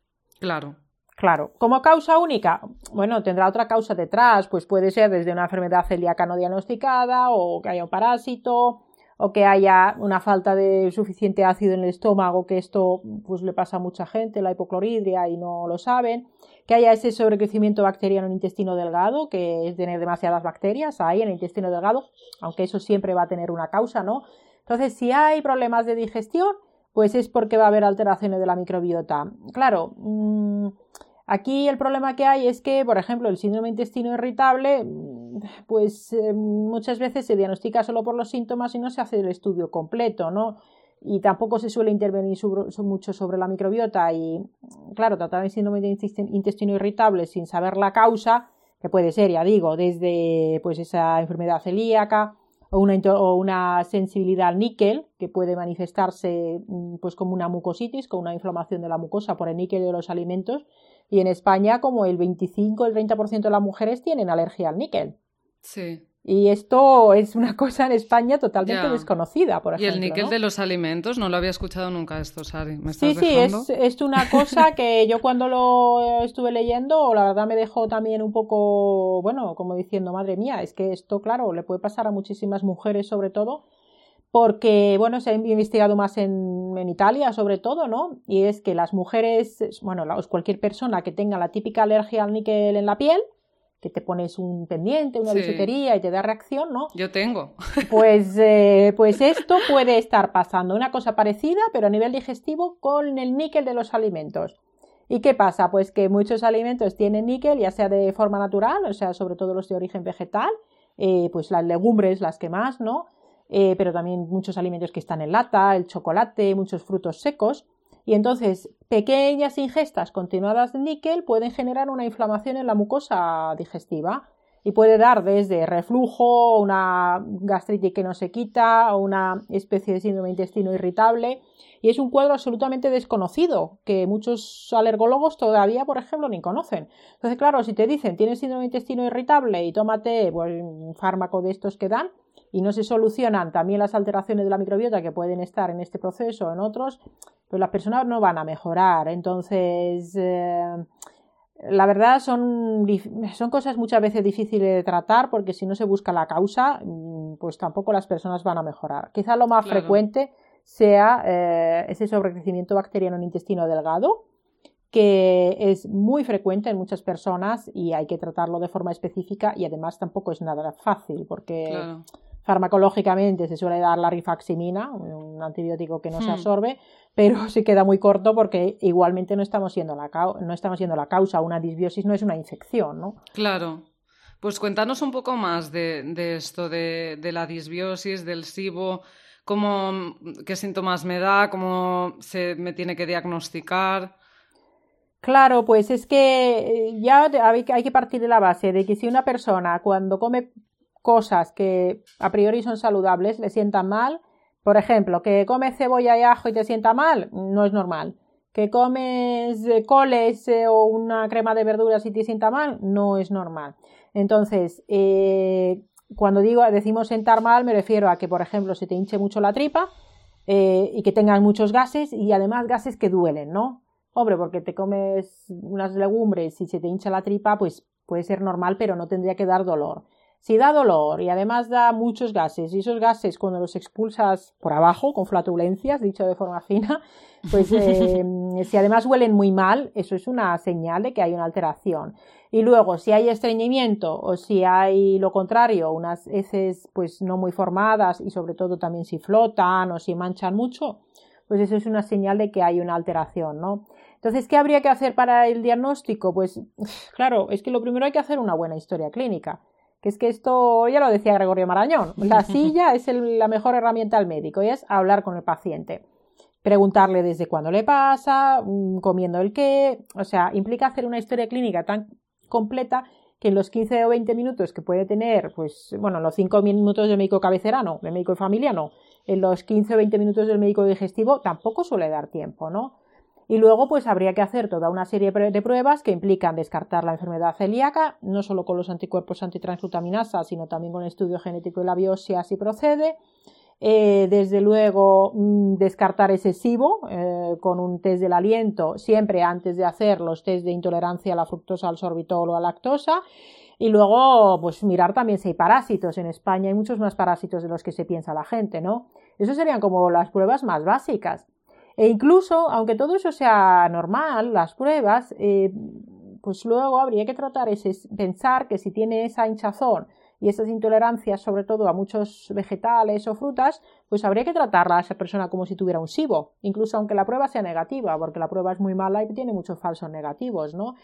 Claro. Claro. ¿Como causa única? Bueno, tendrá otra causa detrás, pues puede ser desde una enfermedad celíaca no diagnosticada, o que haya un parásito, o que haya una falta de suficiente ácido en el estómago, que esto pues le pasa a mucha gente, la hipocloridria, y no lo saben, que haya ese sobrecrecimiento bacteriano en el intestino delgado, que es tener demasiadas bacterias ahí en el intestino delgado, aunque eso siempre va a tener una causa, ¿no? Entonces, si hay problemas de digestión, pues es porque va a haber alteraciones de la microbiota. Claro, mm, aquí el problema que hay es que, por ejemplo, el síndrome intestino irritable, mm, pues eh, muchas veces se diagnostica solo por los síntomas y no se hace el estudio completo, ¿no? Y tampoco se suele intervenir mucho sobre la microbiota y, claro, tratar el síndrome de intestino irritable sin saber la causa, que puede ser, ya digo, desde pues esa enfermedad celíaca, o una, o una sensibilidad al níquel, que puede manifestarse mm, pues como una mucositis, con una inflamación de la mucosa por el níquel de los alimentos. Y en España, como el 25 el 30% de las mujeres tienen alergia al níquel. Sí. Y esto es una cosa en España totalmente desconocida, por ejemplo. Y el níquel de los alimentos, no lo había escuchado nunca esto, Sari. sí, sí, es, es, una cosa que yo cuando lo estuve leyendo, la verdad me dejó también un poco, bueno, como diciendo, madre mía, es que esto, claro, le puede pasar a muchísimas mujeres sobre todo, porque, bueno, se ha investigado más en, en Italia sobre todo, ¿no? Y es que las mujeres, bueno, cualquier persona que tenga la típica alergia al níquel en la piel, que te pones un pendiente, una bisutería y te da reacción, ¿no? Yo tengo. Pues, eh, pues esto puede estar pasando, una cosa parecida, pero a nivel digestivo, con el níquel de los alimentos. ¿Y qué pasa? Pues que muchos alimentos tienen níquel, ya sea de forma natural, o sea, sobre todo los de origen vegetal, eh, pues las legumbres, las que más, ¿no? Eh, pero también muchos alimentos que están en lata, el chocolate, muchos frutos secos. Y entonces, pequeñas ingestas continuadas de níquel pueden generar una inflamación en la mucosa digestiva. y puede dar desde reflujo, una gastritis que no se quita, o una especie de síndrome de intestino irritable. Y es un cuadro absolutamente desconocido, que muchos alergólogos todavía, por ejemplo, ni conocen. Entonces, claro, si te dicen tienes síndrome de intestino irritable y tómate pues, un fármaco de estos que dan, y no se solucionan también las alteraciones de la microbiota que pueden estar en este proceso o en otros, pues las personas no van a mejorar. Entonces, eh, la verdad son, son cosas muchas veces difíciles de tratar porque si no se busca la causa, mm, pues tampoco las personas van a mejorar. Quizá lo más frecuente sea eh, ese sobrecrecimiento bacteriano en intestino delgado, que es muy frecuente en muchas personas y hay que tratarlo de forma específica y además tampoco es nada fácil porque farmacológicamente se suele dar la rifaximina, un antibiótico que no se hmm. absorbe, pero se queda muy corto porque igualmente no estamos siendo la, no estamos siendo la causa. Una disbiosis no es una infección, ¿no? Claro. Pues cuéntanos un poco más de, esto, de, la disbiosis, del SIBO, cómo, qué síntomas me da, cómo se me tiene que diagnosticar. Claro, pues es que eh, ya hay que partir de la base de que si una persona cuando come cosas que a priori son saludables le sientan mal, por ejemplo, que comes cebolla y ajo y te sienta mal, no es normal. Que comes eh, coles eh, o una crema de verduras y te sienta mal, no es normal. Entonces, cuando digo, decimos sentar mal, me refiero a que, por ejemplo, se te hinche mucho la tripa y que tengas muchos gases y además gases que duelen, ¿no? Hombre, porque te comes unas legumbres y se te hincha la tripa, pues puede ser normal, pero no tendría que dar dolor. Si da dolor y además da muchos gases, y esos gases cuando los expulsas por abajo, con flatulencias, dicho de forma fina, pues eh, si además huelen muy mal, eso es una señal de que hay una alteración. Y luego, si hay estreñimiento o si hay lo contrario, unas heces pues no muy formadas y sobre todo también si flotan o si manchan mucho, pues eso es una señal de que hay una alteración, ¿no? Entonces, ¿qué habría que hacer para el diagnóstico? Pues claro, es que lo primero hay que hacer una buena historia clínica que es que esto ya lo decía Gregorio Marañón, la silla es la mejor herramienta al médico y es hablar con el paciente, preguntarle desde cuándo le pasa, mm, comiendo el qué, o sea, implica hacer una historia clínica tan completa que en los 15 o 20 minutos que puede tener, pues, bueno, en los 5 minutos del médico cabecerano, del médico de familia no, en los 15 o 20 minutos del médico digestivo tampoco suele dar tiempo, ¿no? Y luego, pues habría que hacer toda una serie de pruebas que implican descartar la enfermedad celíaca, no solo con los anticuerpos antitransglutaminasa, sino también con el estudio genético de la biopsia si procede. Eh, desde luego, mm, descartar ese SIBO eh, con un test del aliento, siempre antes de hacer los test de intolerancia a la fructosa, al sorbitol o a la lactosa. Y luego, pues mirar también si hay parásitos. En España hay muchos más parásitos de los que se piensa la gente, ¿no? Eso serían como las pruebas más básicas. E incluso, aunque todo eso sea normal, las pruebas, eh, pues luego habría que tratar ese, pensar que si tiene esa hinchazón y esas intolerancias, sobre todo a muchos vegetales o frutas, pues habría que tratarla a esa persona como si tuviera un SIBO, incluso aunque la prueba sea negativa, porque la prueba es muy mala y tiene muchos falsos negativos, ¿no?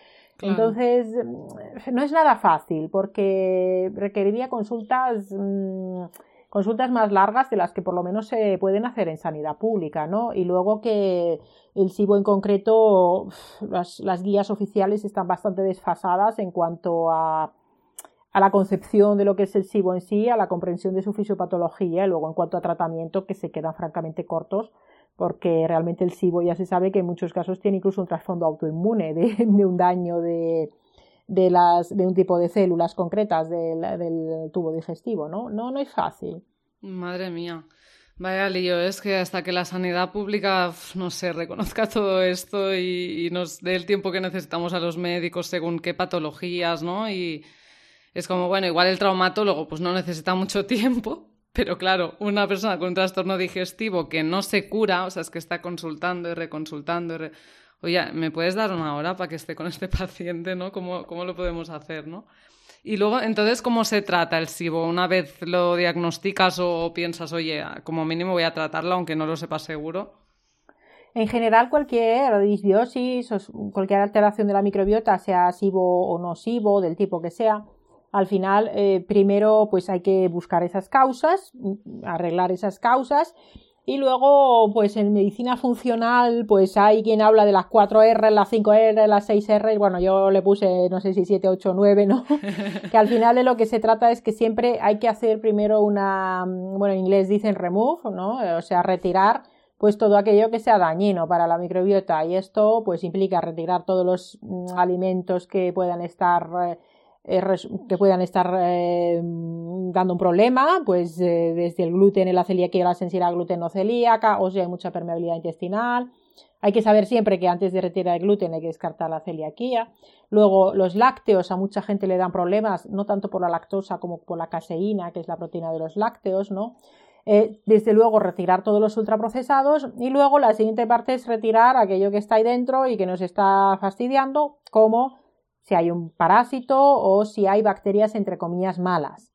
Entonces, mm, no es nada fácil, porque requeriría consultas. Mm, consultas más largas de las que por lo menos se pueden hacer en sanidad pública, ¿no? Y luego que el SIBO en concreto, las, guías oficiales están bastante desfasadas en cuanto a, a la concepción de lo que es el SIBO en sí, a la comprensión de su fisiopatología y luego en cuanto a tratamiento que se quedan francamente cortos porque realmente el SIBO ya se sabe que en muchos casos tiene incluso un trasfondo autoinmune de un daño de, de, las, de un tipo de células concretas del, del tubo digestivo, ¿no? No, no es fácil. Madre mía. Vaya lío, es que hasta que la sanidad pública, no sé, reconozca todo esto y, nos dé el tiempo que necesitamos a los médicos según qué patologías, ¿no? Y es como, bueno, igual el traumatólogo pues no necesita mucho tiempo, pero claro, una persona con un trastorno digestivo que no se cura, o sea, es que está consultando y reconsultando y oye, ¿me puedes dar una hora para que esté con este paciente, ¿no? ¿Cómo, cómo lo podemos hacer, ¿no? Y luego, entonces, ¿cómo se trata el SIBO? Una vez lo diagnosticas o piensas, oye, como mínimo voy a tratarlo, aunque no lo sepas seguro. En general, cualquier disbiosis o cualquier alteración de la microbiota, sea SIBO o no SIBO, del tipo que sea, al final, eh, primero, pues hay que buscar esas causas, arreglar esas causas Y luego, pues en medicina funcional, pues hay quien habla de las 4R, las 5R, las 6R, bueno, yo le puse, no sé si 7, 8, 9, ¿no? que al final de lo que se trata es que siempre hay que hacer primero una, bueno, en inglés dicen remove, ¿no? O sea, retirar pues todo aquello que sea dañino para la microbiota y esto pues implica retirar todos los mm, alimentos que puedan estar eh, que puedan estar eh, dando un problema, pues desde el gluten, la celiaquía, la sensibilidad gluten no celíaca, o si hay mucha permeabilidad intestinal. Hay que saber siempre que antes de retirar el gluten hay que descartar la celiaquía. Luego, los lácteos a mucha gente le dan problemas, no tanto por la lactosa como por la caseína, que es la proteína de los lácteos, ¿no? Eh, desde luego retirar todos los ultraprocesados y luego la siguiente parte es retirar aquello que está ahí dentro y que nos está fastidiando, como si hay un parásito o si hay bacterias entre comillas malas.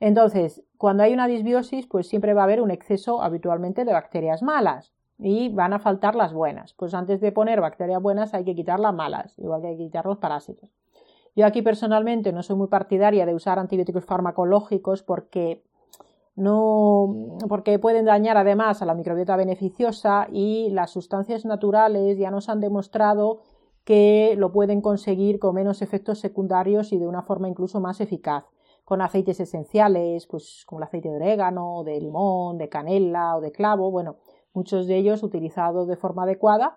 Entonces, cuando hay una disbiosis, pues siempre va a haber un exceso habitualmente de bacterias malas y van a faltar las buenas. Pues antes de poner bacterias buenas hay que quitar las malas, igual que hay que quitar los parásitos. Yo aquí personalmente no soy muy partidaria de usar antibióticos farmacológicos porque no, porque pueden dañar además a la microbiota beneficiosa y las sustancias naturales ya nos han demostrado que lo pueden conseguir con menos efectos secundarios y de una forma incluso más eficaz con aceites esenciales, pues como el aceite de orégano, de limón, de canela o de clavo, bueno, muchos de ellos utilizados de forma adecuada,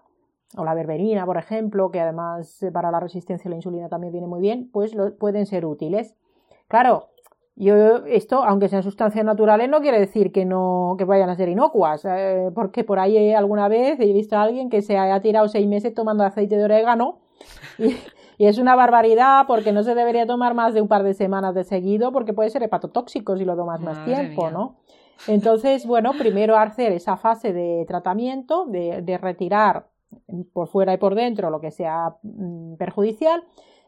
o la berberina, por ejemplo, que además para la resistencia a la insulina también viene muy bien, pues pueden ser útiles. Claro, yo, esto, aunque sean sustancias naturales, no quiere decir que no, que vayan a ser inocuas, eh, porque por ahí alguna vez he visto a alguien que se haya tirado seis meses tomando aceite de orégano y, es una barbaridad porque no se debería tomar más de un par de semanas de seguido porque puede ser hepatotóxico si lo tomas más tiempo, ¿no? Entonces, bueno, primero hacer esa fase de tratamiento, de, de retirar por fuera y por dentro lo que sea mm, perjudicial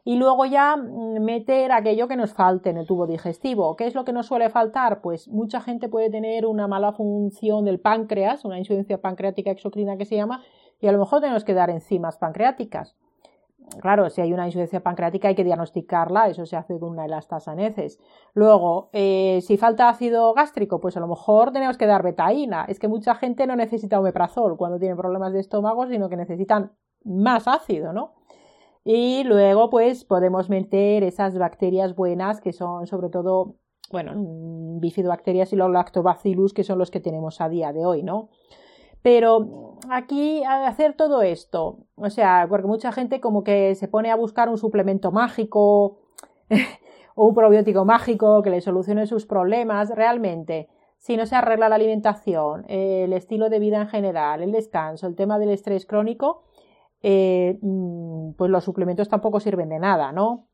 y luego ya mm, meter aquello que nos falte en el tubo digestivo. ¿Qué es lo que nos suele faltar? Pues mucha gente puede tener una mala función del páncreas, una insuficiencia pancreática exocrina que se llama, y a lo mejor tenemos que dar enzimas pancreáticas. Claro, si hay una insuficiencia pancreática hay que diagnosticarla, eso se hace con una elastasaneces. Luego, eh, si falta ácido gástrico, pues a lo mejor tenemos que dar betaína. Es que mucha gente no necesita omeprazol cuando tiene problemas de estómago, sino que necesitan más ácido, ¿no? Y luego, pues, podemos meter esas bacterias buenas que son sobre todo, bueno, bifidobacterias y los lactobacillus, que son los que tenemos a día de hoy, ¿no? Pero aquí, hacer todo esto, o sea, porque mucha gente como que se pone a buscar un suplemento mágico o un probiótico mágico que le solucione sus problemas, realmente, si no se arregla la alimentación, el estilo de vida en general, el descanso, el tema del estrés crónico, eh, mm, pues los suplementos tampoco sirven de nada, ¿no?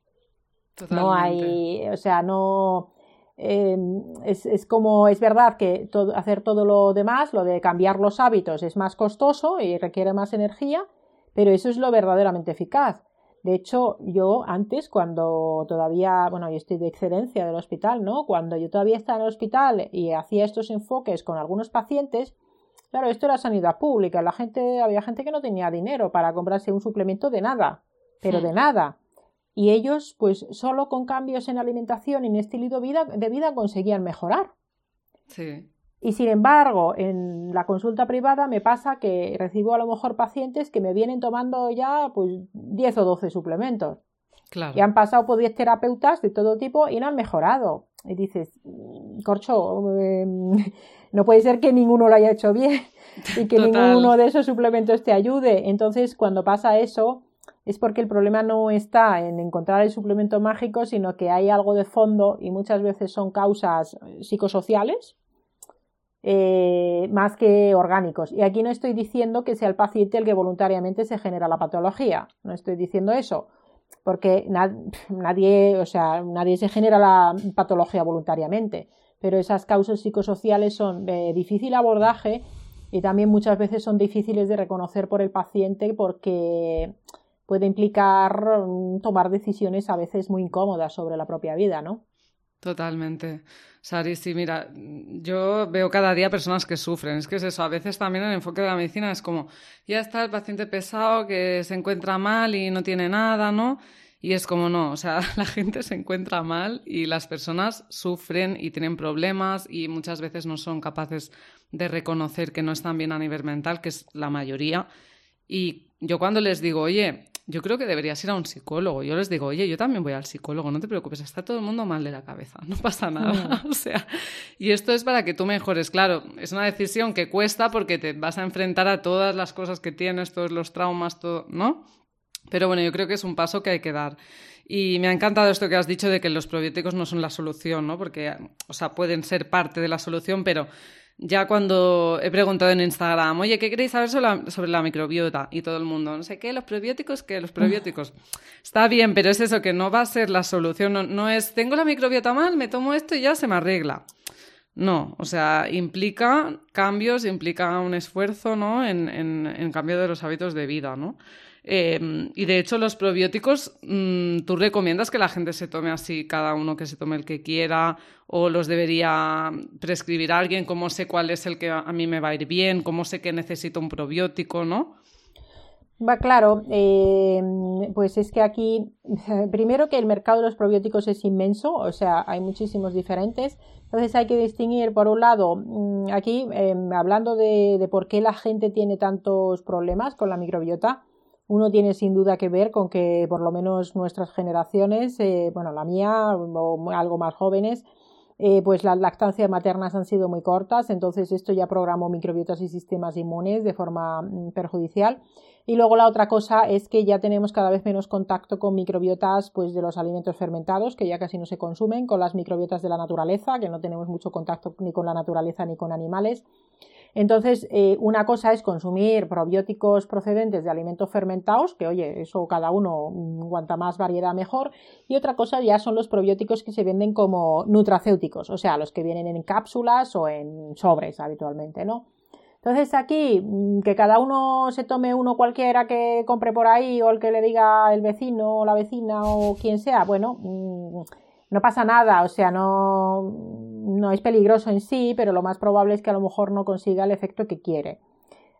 No hay, o sea, no... Em, es, como, es verdad que hacer todo lo demás, lo de cambiar los hábitos es más costoso y requiere más energía, pero eso es lo verdaderamente eficaz. De hecho, yo antes, cuando todavía, bueno, yo estoy de excelencia del hospital, ¿no? Cuando yo todavía estaba en el hospital y hacía estos enfoques con algunos pacientes, Claro, esto era sanidad pública. La gente, había gente que no tenía dinero para comprarse un suplemento de nada, pero de nada. Y ellos, pues, solo con cambios en alimentación y en estilo de vida, de vida conseguían mejorar. Sí. Y sin embargo, en la consulta privada me pasa que recibo a lo mejor pacientes que me vienen tomando ya pues 10 o 12 suplementos. Claro. Y han pasado por 10 terapeutas de todo tipo y no han mejorado. Y dices, mm, corcho, em, no puede ser que ninguno lo haya hecho bien y que ninguno de esos suplementos te ayude. Entonces, cuando pasa eso, es porque el problema no está en encontrar el suplemento mágico, sino que hay algo de fondo y muchas veces son causas psicosociales eh, más que orgánicos. Y aquí no estoy diciendo que sea el paciente el que voluntariamente se genera la patología, no estoy diciendo eso, porque nadie, o sea, nadie se genera la patología voluntariamente pero esas causas psicosociales son de difícil abordaje y también muchas veces son difíciles de reconocer por el paciente porque puede implicar mm, tomar decisiones a veces muy incómodas sobre la propia vida, ¿no? Totalmente. Sari, sí, mira, yo veo cada día personas que sufren. Es que es eso, a veces también el enfoque de la medicina es como, ya está el paciente pesado que se encuentra mal y no tiene nada, ¿no? Y es como no, o sea, la gente se encuentra mal y las personas sufren y tienen problemas y muchas veces no son capaces de reconocer que no están bien a nivel mental, que es la mayoría. Y yo cuando les digo, oye, yo creo que deberías ir a un psicólogo. Yo les digo, oye, yo también voy al psicólogo, no te preocupes, está todo el mundo mal de la cabeza, no pasa nada. o sea, y esto es para que tú mejores. Claro, es una decisión que cuesta porque te vas a enfrentar a todas las cosas que tienes, todos los traumas, todo, ¿no? Pero bueno, yo creo que es un paso que hay que dar. Y me ha encantado esto que has dicho de que los probióticos no son la solución, ¿no? Porque, o sea, pueden ser parte de la solución, pero ya cuando he preguntado en Instagram, oye, ¿qué queréis saber sobre la, microbiota? Y todo el mundo, no sé qué, los probióticos, ¿qué? Los probióticos. Está bien, pero es eso, que no va a ser la solución. No, es, tengo la microbiota mal, me tomo esto y ya se me arregla. No, o sea, implica cambios, implica un esfuerzo, ¿no? En, en, en cambio de los hábitos de vida, ¿no? Em, y de hecho, los probióticos, mm, ¿tú recomiendas que la gente se tome así, cada uno que se tome el que quiera? ¿O los debería prescribir alguien? ¿Cómo sé cuál es el que a mí me va a ir bien? ¿Cómo sé que necesito un probiótico? ¿No? Va claro, em, pues es que aquí, primero que el mercado de los probióticos es inmenso, o sea, hay muchísimos diferentes. Entonces hay que distinguir, por un lado, mm, aquí em, hablando de por qué la gente tiene tantos problemas con la microbiota, uno tiene sin duda que ver con que por lo menos nuestras generaciones, eh, bueno, la mía o algo más jóvenes, eh, pues las lactancias maternas han sido muy cortas, entonces esto ya programó microbiotas y sistemas inmunes de forma mm, perjudicial. Y luego la otra cosa es que ya tenemos cada vez menos contacto con microbiotas pues, de los alimentos fermentados, que ya casi no se consumen, con las microbiotas de la naturaleza, que no tenemos mucho contacto ni con la naturaleza ni con animales. Entonces, eh, una cosa es consumir probióticos procedentes de alimentos fermentados, que oye, eso cada uno, mm, cuanta más variedad mejor, y otra cosa ya son los probióticos que se venden como nutracéuticos, o sea, los que vienen en cápsulas o en sobres habitualmente, ¿no? Entonces aquí, mm, que cada uno se tome uno cualquiera que compre por ahí o el que le diga el vecino o la vecina o quien sea, bueno, mm, no pasa nada, o sea, no, no es peligroso en sí, pero lo más probable es que a lo mejor no consiga el efecto que quiere.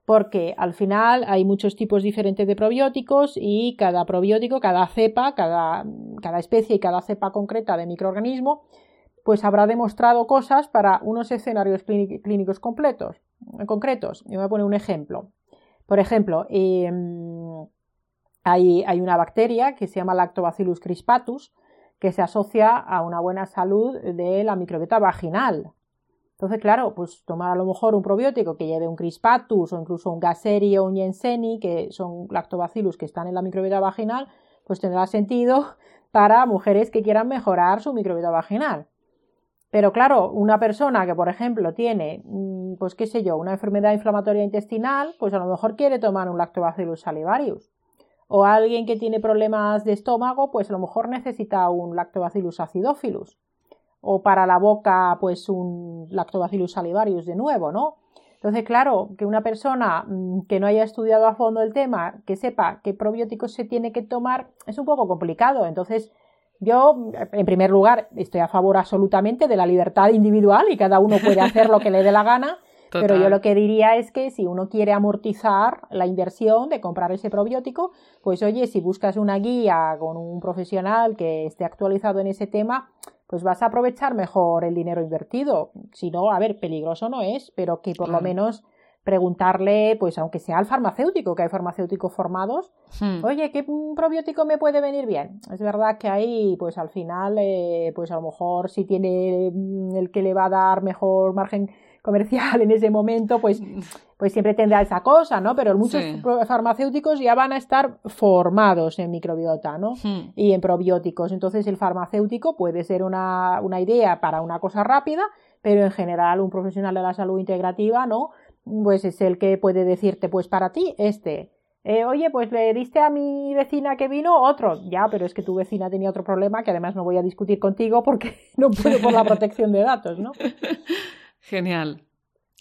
Porque al final hay muchos tipos diferentes de probióticos y cada probiótico, cada cepa, cada, cada especie y cada cepa concreta de microorganismo, pues habrá demostrado cosas para unos escenarios clínicos completos, concretos. Yo voy a poner un ejemplo. Por ejemplo, em, hay, hay, una bacteria que se llama Lactobacillus crispatus, que se asocia a una buena salud de la microbiota vaginal. Entonces, claro, pues tomar a lo mejor un probiótico que lleve un crispatus o incluso un gaseri o un yenseni, que son lactobacillus que están en la microbiota vaginal, pues tendrá sentido para mujeres que quieran mejorar su microbiota vaginal. Pero claro, una persona que, por ejemplo, tiene, mm, pues qué sé yo, una enfermedad inflamatoria intestinal, pues a lo mejor quiere tomar un lactobacillus salivarius o alguien que tiene problemas de estómago, pues a lo mejor necesita un lactobacillus acidophilus. O para la boca, pues un lactobacillus salivarius de nuevo, ¿no? Entonces, claro, que una persona mm, que no haya estudiado a fondo el tema, que sepa qué probióticos se tiene que tomar, es un poco complicado. Entonces, yo, en primer lugar, estoy a favor absolutamente de la libertad individual y cada uno puede hacer lo que le dé la gana. Pero yo lo que diría es que si uno quiere amortizar la inversión de comprar ese probiótico, pues oye, si buscas una guía con un profesional que esté actualizado en ese tema, pues vas a aprovechar mejor el dinero invertido. Si no, a ver, peligroso no es, pero que por lo menos preguntarle, pues aunque sea al farmacéutico, que hay farmacéuticos formados, hmm. oye, ¿qué probiótico me puede venir bien? Es verdad que ahí, pues al final, eh, pues a lo mejor si tiene mm, el que le va a dar mejor margen comercial en ese momento, pues, pues siempre tendrá esa cosa, ¿no? Pero muchos farmacéuticos ya van a estar formados en microbiota, ¿no? Hmm. Y en probióticos. Entonces el farmacéutico puede ser una, una idea para una cosa rápida, pero en general un profesional de la salud integrativa, ¿no? Pues es el que puede decirte, pues para ti, este. Eh, oye, pues le diste a mi vecina que vino otro. Ya, pero es que tu vecina tenía otro problema que además no voy a discutir contigo porque no puedo por la protección de datos, ¿no? Genial.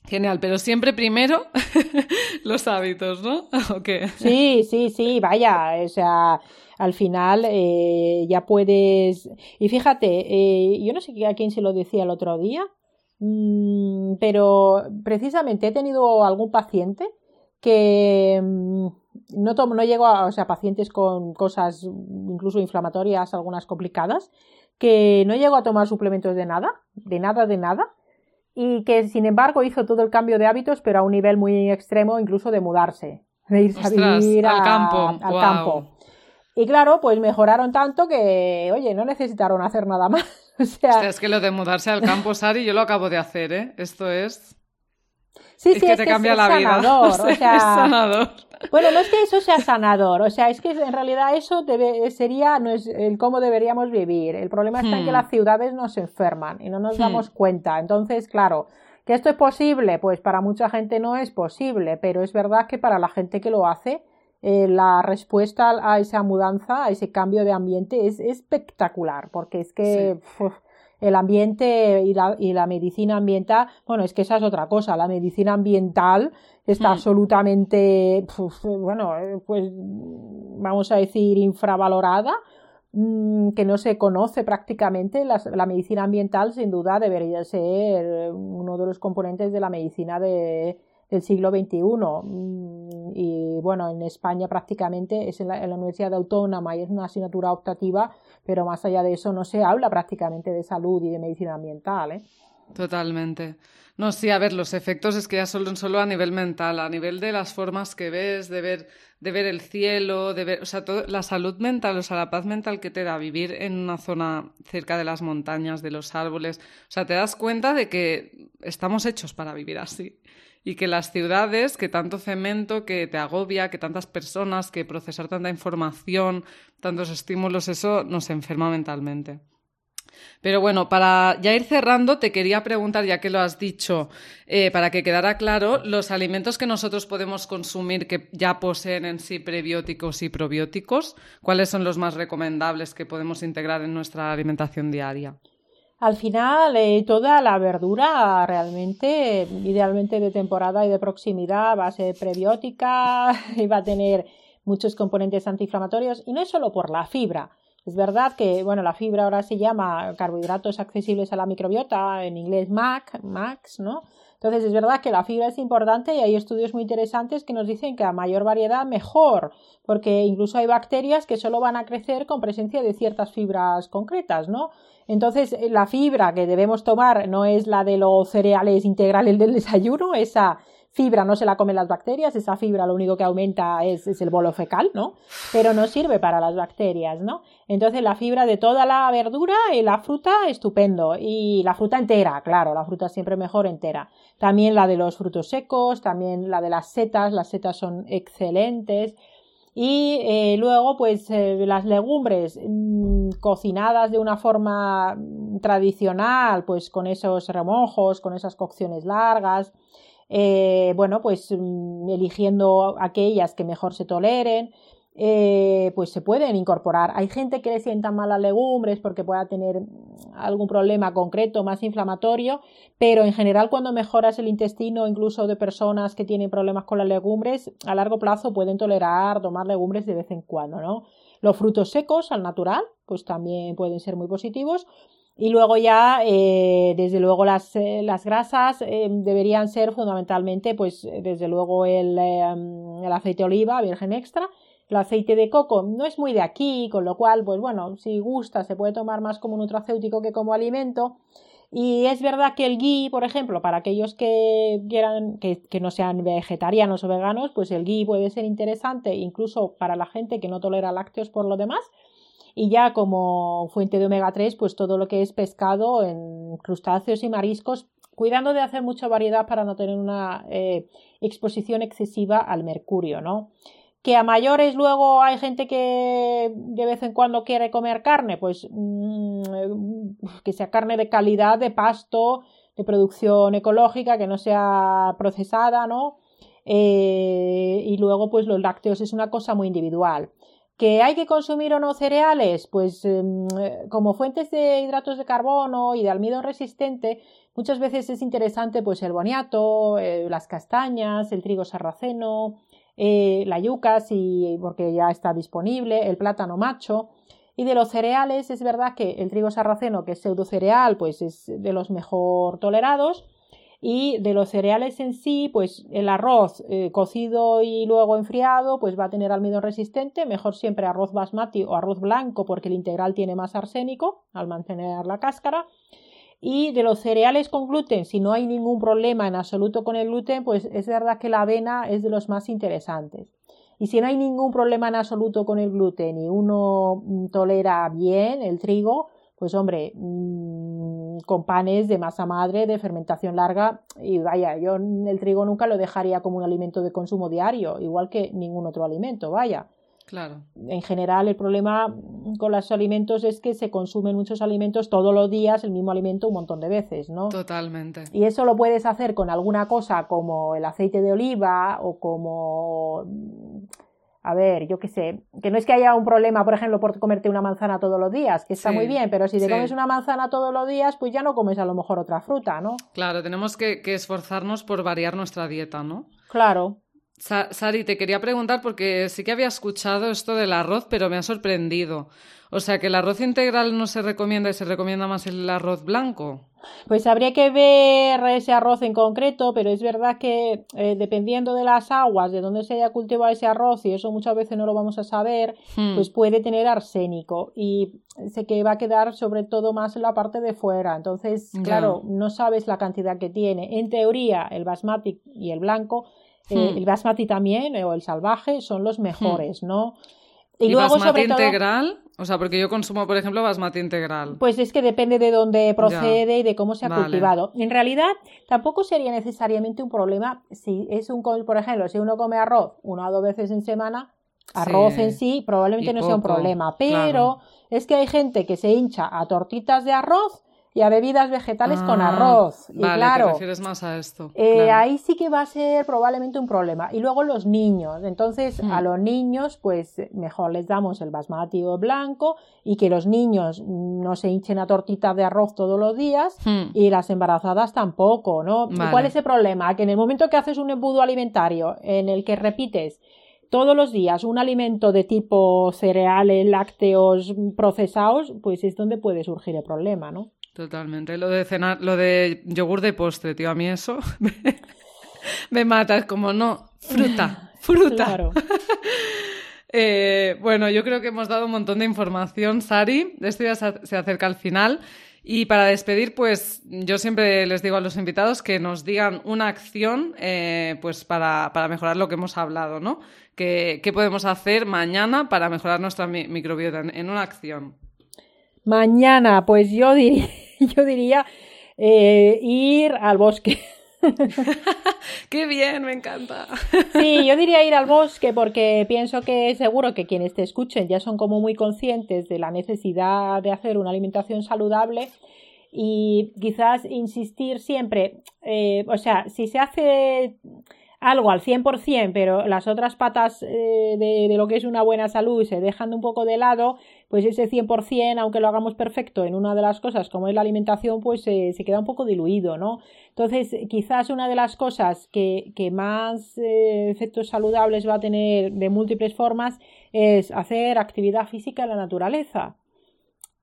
Genial, pero siempre primero los hábitos, ¿no? Sí, sí, sí, vaya, o sea, al final eh, ya puedes... Y fíjate, eh, yo no sé a quién se lo decía el otro día, mm, pero precisamente he tenido algún paciente que mm, no, tomo, no llego a o sea, pacientes con cosas incluso inflamatorias, algunas complicadas, que no llego a tomar suplementos de nada, de nada, de nada, y que sin embargo hizo todo el cambio de hábitos, pero a un nivel muy extremo, incluso de mudarse, de irse a vivir al campo. Al campo. Y claro, pues mejoraron tanto que, oye, no necesitaron hacer nada más. O sea, es que lo de mudarse al campo, Sari, yo lo acabo de hacer, ¿eh? Esto es. Sí, sí, que te cambia la vida. O sea, sanador. Bueno, no es que eso sea sanador, o sea, es que en realidad eso debe, sería no es el cómo deberíamos vivir. El problema está en que hmm. las ciudades nos enferman y no nos hmm. damos cuenta. Entonces, claro, ¿que esto es posible? Pues para mucha gente no es posible, pero es verdad que para la gente que lo hace, eh, la respuesta a esa mudanza, a ese cambio de ambiente es espectacular, porque es que el ambiente y la, y la, medicina ambiental, bueno, es que esa es otra cosa, la medicina ambiental está hmm. absolutamente, bueno, pues vamos a decir, infravalorada, mm, que no se conoce prácticamente. la medicina ambiental, sin duda, debería ser uno de los componentes de la medicina de, del siglo XXI. Mm, y bueno, en España prácticamente es en la, Universidad Autónoma y es una asignatura optativa, pero más allá de eso no se habla prácticamente de salud y de medicina ambiental. ¿eh? Totalmente. No, sí, a ver, los efectos es que ya son solo a nivel mental, a nivel de las formas que ves, de ver, de ver el cielo, de ver, o sea, la salud mental, o sea, la paz mental que te da vivir en una zona cerca de las montañas, de los árboles, o sea, te das cuenta de que estamos hechos para vivir así y que las ciudades, que tanto cemento, que te agobia, que tantas personas, que procesar tanta información, tantos estímulos, eso nos enferma mentalmente. Pero bueno, para ya ir cerrando, te quería preguntar, ya que lo has dicho, eh, para que quedara claro, los alimentos que nosotros podemos consumir que ya poseen en sí prebióticos y probióticos, ¿cuáles son los más recomendables que podemos integrar en nuestra alimentación diaria? Al final, eh, toda la verdura realmente, idealmente de temporada y de proximidad, va a ser prebiótica y va a tener muchos componentes antiinflamatorios y no es solo por la fibra. Es verdad que, bueno, la fibra ahora se llama carbohidratos accesibles a la microbiota, en inglés MAC, MAX, ¿no? Entonces es verdad que la fibra es importante y hay estudios muy interesantes que nos dicen que a mayor variedad mejor, porque incluso hay bacterias que solo van a crecer con presencia de ciertas fibras concretas, ¿no? Entonces, eh, la fibra que debemos tomar no es la de los cereales integrales del desayuno, esa fibra no se la comen las bacterias, esa fibra lo único que aumenta es, el bolo fecal, ¿no? Pero no sirve para las bacterias, ¿no? Entonces, la fibra de toda la verdura y la fruta, estupendo. Y la fruta entera, claro, la fruta siempre mejor entera. También la de los frutos secos, también la de las setas, las setas son excelentes. Y eh, luego, pues eh, las legumbres mm, cocinadas de una forma mm, tradicional, pues con esos remojos, con esas cocciones largas. Eh, bueno, pues mm, eligiendo aquellas que mejor se toleren. Eh, pues se pueden incorporar. Hay gente que le sienta mal las legumbres porque pueda tener algún problema concreto más inflamatorio, pero en general cuando mejoras el intestino, incluso de personas que tienen problemas con las legumbres, a largo plazo pueden tolerar tomar legumbres de vez en cuando, ¿no? Los frutos secos al natural, pues también pueden ser muy positivos. Y luego ya, eh, desde luego, las, eh, las grasas deberían ser fundamentalmente, pues desde luego el, el aceite de oliva virgen extra, el aceite de coco no es muy de aquí, con lo cual, pues bueno, si gusta, se puede tomar más como nutracéutico que como alimento. Y es verdad que el ghee, por ejemplo, para aquellos que quieran, que, que, no sean vegetarianos o veganos, pues el ghee puede ser interesante, incluso para la gente que no tolera lácteos por lo demás. Y ya como fuente de omega 3, pues todo lo que es pescado en crustáceos y mariscos, cuidando de hacer mucha variedad para no tener una eh, exposición excesiva al mercurio, ¿no? que a mayores luego hay gente que de vez en cuando quiere comer carne, pues mm, que sea carne de calidad, de pasto, de producción ecológica, que no sea procesada, ¿no? Eh, y luego, pues los lácteos es una cosa muy individual. ¿Que hay que consumir o no cereales? Pues em, como fuentes de hidratos de carbono y de almidón resistente, muchas veces es interesante pues el boniato, eh, las castañas, el trigo sarraceno, eh, la yuca, sí, porque ya está disponible, el plátano macho. Y de los cereales, es verdad que el trigo sarraceno, que es pseudo cereal, pues es de los mejor tolerados. Y de los cereales en sí, pues el arroz eh, cocido y luego enfriado, pues va a tener almidón resistente, mejor siempre arroz basmati o arroz blanco porque el integral tiene más arsénico al mantener la cáscara. Y de los cereales con gluten, si no hay ningún problema en absoluto con el gluten, pues es verdad que la avena es de los más interesantes. Y si no hay ningún problema en absoluto con el gluten y uno mm, tolera bien el trigo, pues hombre, mm, con panes de masa madre, de fermentación larga, y vaya, yo el trigo nunca lo dejaría como un alimento de consumo diario, igual que ningún otro alimento, vaya. Claro. En general, el problema con los alimentos es que se consumen muchos alimentos todos los días, el mismo alimento un montón de veces, ¿no? Totalmente. Y eso lo puedes hacer con alguna cosa como el aceite de oliva o como a ver, yo qué sé, que no es que haya un problema, por ejemplo, por comerte una manzana todos los días, que está muy bien, pero si te comes una manzana todos los días, pues ya no comes a lo mejor otra fruta, ¿no? Claro, tenemos que, que esforzarnos por variar nuestra dieta, ¿no? Claro. Sari, te quería preguntar porque sí que había escuchado esto del arroz, pero me ha sorprendido. O sea, que el arroz integral no se recomienda y se recomienda más el arroz blanco. Pues habría que ver ese arroz en concreto, pero es verdad que eh, dependiendo de las aguas, de dónde se haya cultivado ese arroz, y eso muchas veces no lo vamos a saber, hmm. pues puede tener arsénico y sé que va a quedar sobre todo más en la parte de fuera. Entonces, claro, no sabes la cantidad que tiene. En teoría, el basmati y el blanco eh, hmm. el basmati también, o el salvaje, son los mejores, hmm. ¿no? Y, luego, basmati integral? O sea, porque yo consumo, por ejemplo, basmati integral. Pues es que depende de dónde procede y de cómo se ha cultivado. En realidad, tampoco sería necesariamente un problema si es un, por ejemplo, si uno come arroz una o dos veces en semana, arroz en sí probablemente no sea un problema. Pero es que hay gente que se hincha a tortitas de arroz y a bebidas vegetales con ah, arroz. Y vale, claro, te refieres más a esto. Eh, ahí sí que va a ser probablemente un problema. Y luego los niños. Entonces, a hmm. los niños, pues mejor les damos el basmati o blanco y que los niños no se hinchen a tortitas de arroz todos los días hmm. y las embarazadas tampoco, ¿no? ¿Cuál es el problema? Que en el momento que haces un embudo alimentario en el que repites todos los días un alimento de tipo cereales, lácteos procesados, pues es donde puede surgir el problema, ¿no? Totalmente. Lo de cenar, lo de yogur de postre, tío, a mí eso me, mata. Es como, no, fruta, fruta. Claro. Eh, bueno, yo creo que hemos dado un montón de información, Sari. Esto ya se acerca al final. Y para despedir, pues yo siempre les digo a los invitados que nos digan una acción eh, pues para, mejorar lo que hemos hablado, ¿no? ¿Qué, podemos hacer mañana para mejorar nuestra microbiota en una acción? Mañana, pues yo diría, yo diría eh, ir al bosque. Qué bien, me encanta. Sí, yo diría ir al bosque porque pienso que seguro que quienes te escuchen ya son como muy conscientes de la necesidad de hacer una alimentación saludable y quizás insistir siempre, eh, o sea, si se hace algo al 100%, pero las otras patas eh, de, lo que es una buena salud se dejan un poco de lado, pues ese 100%, aunque lo hagamos perfecto en una de las cosas como es la alimentación, pues se queda un poco diluido, ¿no? Entonces, quizás una de las cosas que, que más eh, efectos saludables va a tener de múltiples formas es hacer actividad física en la naturaleza.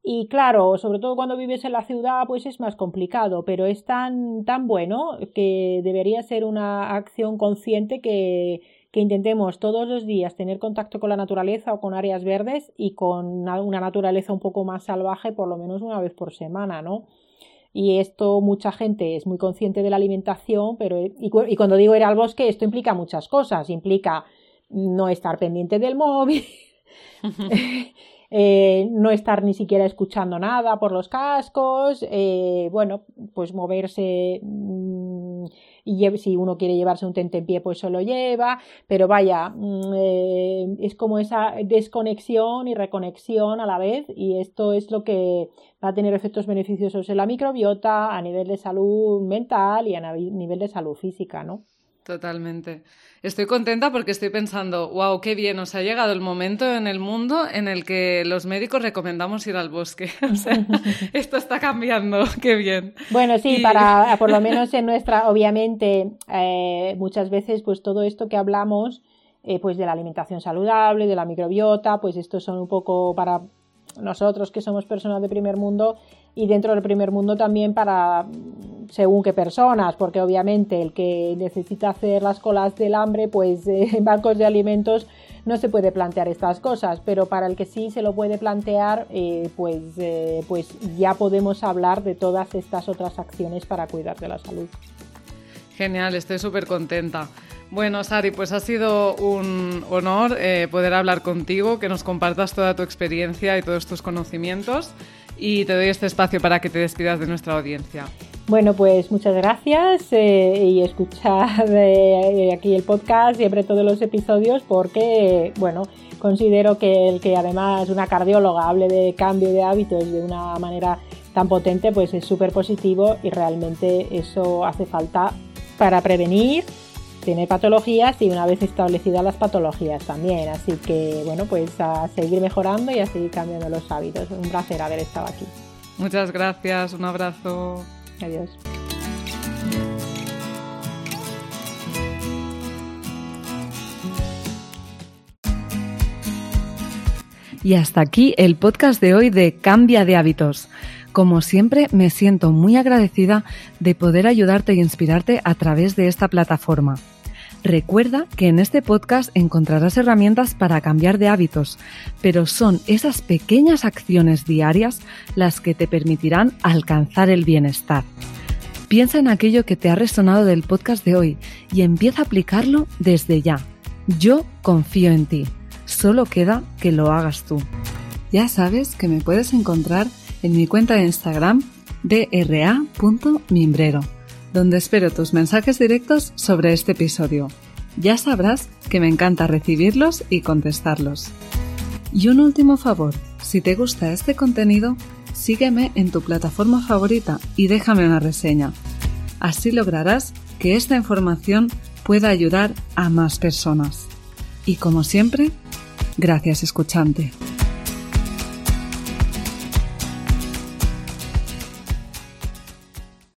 Y claro, sobre todo cuando vives en la ciudad, pues es más complicado, pero es tan, tan bueno que debería ser una acción consciente que, que intentemos todos los días tener contacto con la naturaleza o con áreas verdes y con una, naturaleza un poco más salvaje por lo menos una vez por semana, ¿no? Y esto mucha gente es muy consciente de la alimentación, pero y, y cuando digo ir al bosque, esto implica muchas cosas, implica no estar pendiente del móvil, Eh, no estar ni siquiera escuchando nada por los cascos, eh, bueno, pues moverse mm, y si uno quiere llevarse un pie pues se lo lleva, pero vaya, mm, eh, es como esa desconexión y reconexión a la vez y esto es lo que va a tener efectos beneficiosos en la microbiota a nivel de salud mental y a nivel de salud física, ¿no? Totalmente. Estoy contenta porque estoy pensando, wow, qué bien, nos ha llegado el momento en el mundo en el que los médicos recomendamos ir al bosque. O sea, esto está cambiando, qué bien. Bueno, sí, para, por lo menos en nuestra, obviamente, eh, muchas veces, pues todo esto que hablamos, eh, pues de la alimentación saludable, de la microbiota, pues estos son un poco para nosotros que somos personas de primer mundo y dentro del primer mundo también para según qué personas, porque obviamente el que necesita hacer las colas del hambre, pues en bancos de alimentos no se puede plantear estas cosas, pero para el que sí se lo puede plantear, eh, pues, eh, pues ya podemos hablar de todas estas otras acciones para cuidar de la salud. Genial, estoy súper contenta. Bueno, Sari, pues ha sido un honor eh, poder hablar contigo, que nos compartas toda tu experiencia y todos tus conocimientos y te doy este espacio para que te despidas de nuestra audiencia. Bueno, pues muchas gracias eh, y escuchar eh, aquí el podcast, siempre todos los episodios, porque, bueno, considero que el que además una cardióloga hable de cambio de hábitos de una manera tan potente, pues es súper positivo y realmente eso hace falta para prevenir tiene patologías y una vez establecidas las patologías también. Así que, bueno, pues a seguir mejorando y a seguir cambiando los hábitos. Un placer haber estado aquí. Muchas gracias, un abrazo. Adiós. Y hasta aquí el podcast de hoy de Cambia de hábitos. Como siempre, me siento muy agradecida de poder ayudarte e inspirarte a través de esta plataforma. Recuerda que en este podcast encontrarás herramientas para cambiar de hábitos, pero son esas pequeñas acciones diarias las que te permitirán alcanzar el bienestar. Piensa en aquello que te ha resonado del podcast de hoy y empieza a aplicarlo desde ya. Yo confío en ti. Solo queda que lo hagas tú. Ya sabes que me puedes encontrar en mi cuenta de Instagram dra.mimbrero donde espero tus mensajes directos sobre este episodio. Ya sabrás que me encanta recibirlos y contestarlos. Y un último favor, si te gusta este contenido, sígueme en tu plataforma favorita y déjame una reseña. Así lograrás que esta información pueda ayudar a más personas. Y como siempre, gracias escuchante.